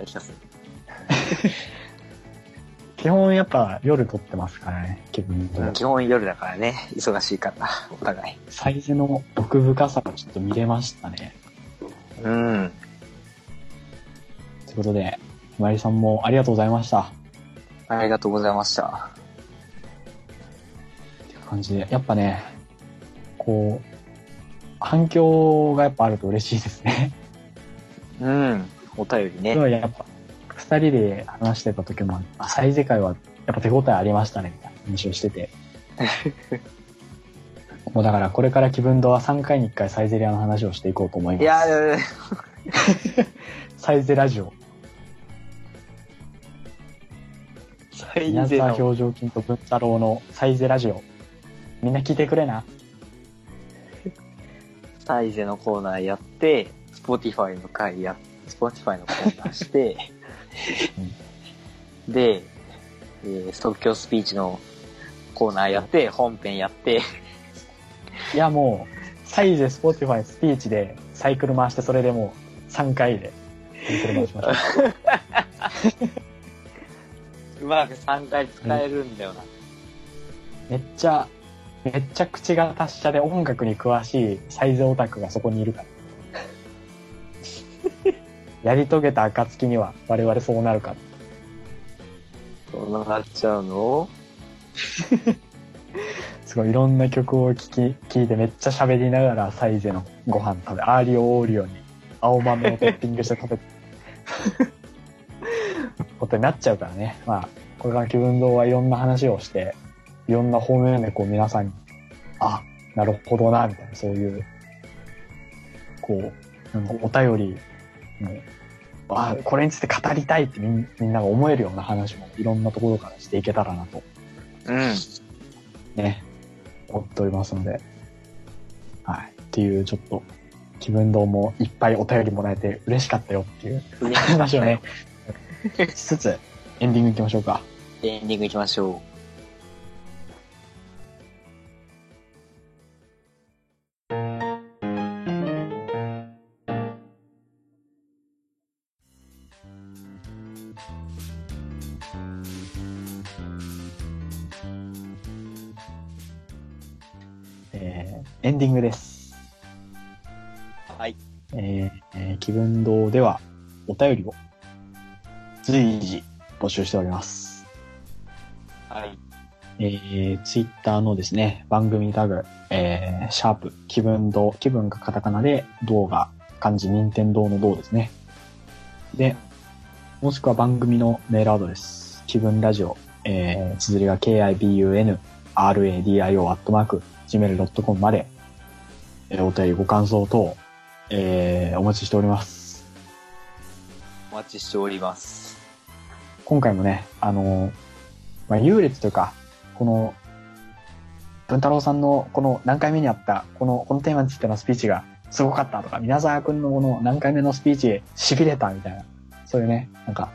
Speaker 2: 基本やっぱ夜撮ってますからね、気分
Speaker 1: 基本夜だからね。忙しいから、お互い。
Speaker 2: サイズの奥深さがちょっと見れましたね。
Speaker 1: うん。
Speaker 2: ということで、ひまりさんもありがとうございました。
Speaker 1: ありがとうございました。
Speaker 2: っていう感じで、やっぱね、こう、反響がやっぱあると嬉しいですね。
Speaker 1: うん。お便りね
Speaker 2: やっぱ、二人で話してた時も、あサイゼ会はやっぱ手応えありましたね、みたいな話をしてて。もうだからこれから気分度は3回に1回サイゼリアの話をしていこうと思います。
Speaker 1: いやー、
Speaker 2: サイゼラジオ。
Speaker 1: サイ
Speaker 2: 宮沢
Speaker 1: ゼの、
Speaker 2: 表情筋と文太郎のサイゼラジオ。みんな聞いてくれな。
Speaker 1: サイゼのコーナーやって、 Spotify の回や、Spotify のコーナーして、で、えー即興スピーチのコーナーやって、本編やって、
Speaker 2: いやもう、サイゼ、 Spotify、スピーチでサイクル回して、それでもう3回でサイクル回しました。
Speaker 1: うまく3回使えるんだよな。
Speaker 2: めっちゃ、めっちゃ口が達者で音楽に詳しいサイゼオタクがそこにいるから。やり遂げた暁には我々そうなるから。
Speaker 1: そうなっちゃうの？
Speaker 2: すごいいろんな曲を聴き、聴いてめっちゃ喋りながらサイゼのご飯食べ、アーリオオーリオに青豆をトッピングして食べて、ことになっちゃうからね。まあ、これから気分堂はいろんな話をして、いろんな方面でこう皆さんに、あ、なるほどな、みたいな、そういう、こう、なんかお便りも、あ、これについて語りたいってみんみんなが思えるような話もいろんなところからしていけたらなと
Speaker 1: うん。
Speaker 2: ね、思っておりますので、はい。っていう、ちょっと、気分堂もいっぱいお便りもらえて嬉しかったよっていう話をね、しつつ、エンディング行きましょうか。
Speaker 1: エンディング行きましょ
Speaker 2: えディングです。
Speaker 1: う。はい。
Speaker 2: えーえー気分堂では、お便りを随時募集しております。
Speaker 1: はい。
Speaker 2: えー、ツイッターのですね、番組タグ、えー、シャープ、気分堂、気分がカタカナで、動画、漢字、任天堂の堂ですね。で、もしくは番組のメールアドレス、気分ラジオ、えー、綴りが kibun, radio, アットマーク、gmail.com まで、えー、お便りご感想等、えー、お待ちしております。
Speaker 1: お待ちしております。
Speaker 2: 今回もね、あのーまあ、優劣というか、この、文太郎さんのこの何回目にあった、この、このテーマについてのスピーチがすごかったとか、皆沢くんのこの何回目のスピーチ痺れたみたいな、そういうね、なんか、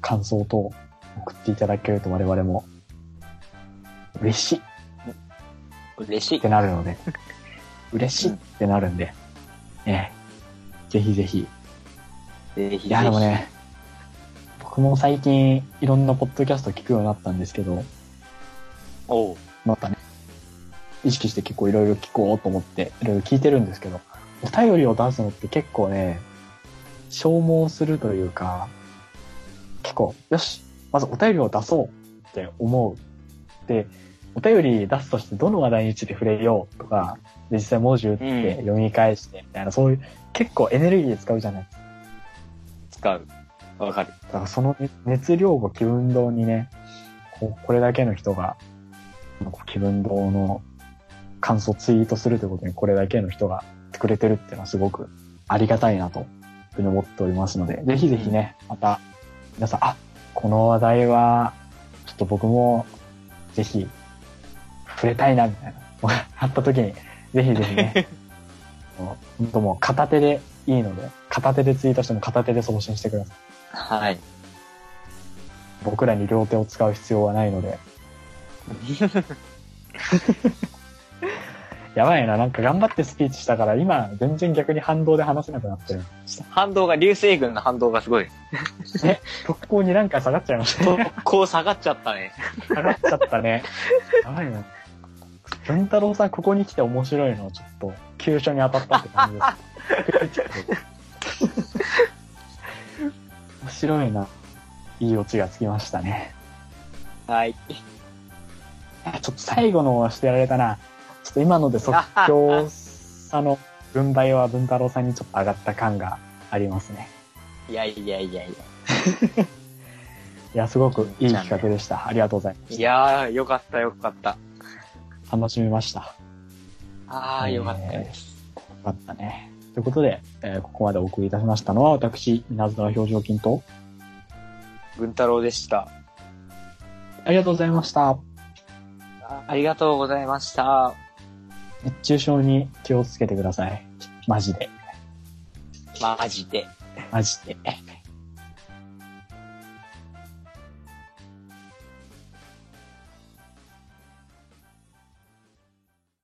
Speaker 2: 感想等送っていただけると我々も嬉しいっ
Speaker 1: 嬉しい
Speaker 2: て。なるので、嬉しいってなるんで、ね、ぜひぜひ
Speaker 1: ぜひぜひ。
Speaker 2: いや、でもね、僕も最近いろんなポッドキャスト聞くようになったんですけど、
Speaker 1: おう。
Speaker 2: またね、意識して結構いろいろ聞こうと思っていろいろ聞いてるんですけど、お便りを出すのって結構ね、消耗するというか、結構、よし、まずお便りを出そうって思う。で、お便り出すとしてどの話題について触れようとか、で実際文字打って読み返してみたいな、そういう結構エネルギー使うじゃない
Speaker 1: 使う。わかる。
Speaker 2: だからその熱量を気運動にね、こうこれだけの人が、気分動の感想ツイートするということにこれだけの人がやってくれてるっていうのはすごくありがたいなというふうに思っておりますので、ぜひぜひね、また皆さん、あ、この話題はちょっと僕もぜひ触れたいなみたいな、あった時にぜひぜひね、もう本当もう片手でいいので、片手でツイートしても片手で送信してください。
Speaker 1: はい。
Speaker 2: 僕らに両手を使う必要はないので。やばいな、なんか頑張ってスピーチしたから、今、全然逆に反動で話せなくなってる。
Speaker 1: 反動が、流星群の反動がすごい。
Speaker 2: え、特攻2段階下がっちゃいました？ね。
Speaker 1: こう下がっちゃったね。
Speaker 2: 下がっちゃったね。やばいな。文太郎さん、ここに来て面白いの、ちょっと、急所に当たったって感じです。面白いな。いいオチがつきましたね。
Speaker 1: はい。
Speaker 2: ちょっと最後のをしてやられたな。ちょっと今ので即興差の軍配は文太郎さんにちょっと上がった感がありますね。
Speaker 1: いやいやいやいや。
Speaker 2: いや、すごくいい企画でした。ありがとうございます。
Speaker 1: いやー、よかったよかった。
Speaker 2: 楽しみました。
Speaker 1: あー、よかったです。
Speaker 2: よかったね。ということで、えーここまでお送りいたしましたのは、私、稲妻表情筋と、
Speaker 1: 文太郎でした。
Speaker 2: ありがとうございました。
Speaker 1: あありがとうございました。
Speaker 2: 熱中症に気をつけてください。マジで。
Speaker 1: マジで。
Speaker 2: マジで。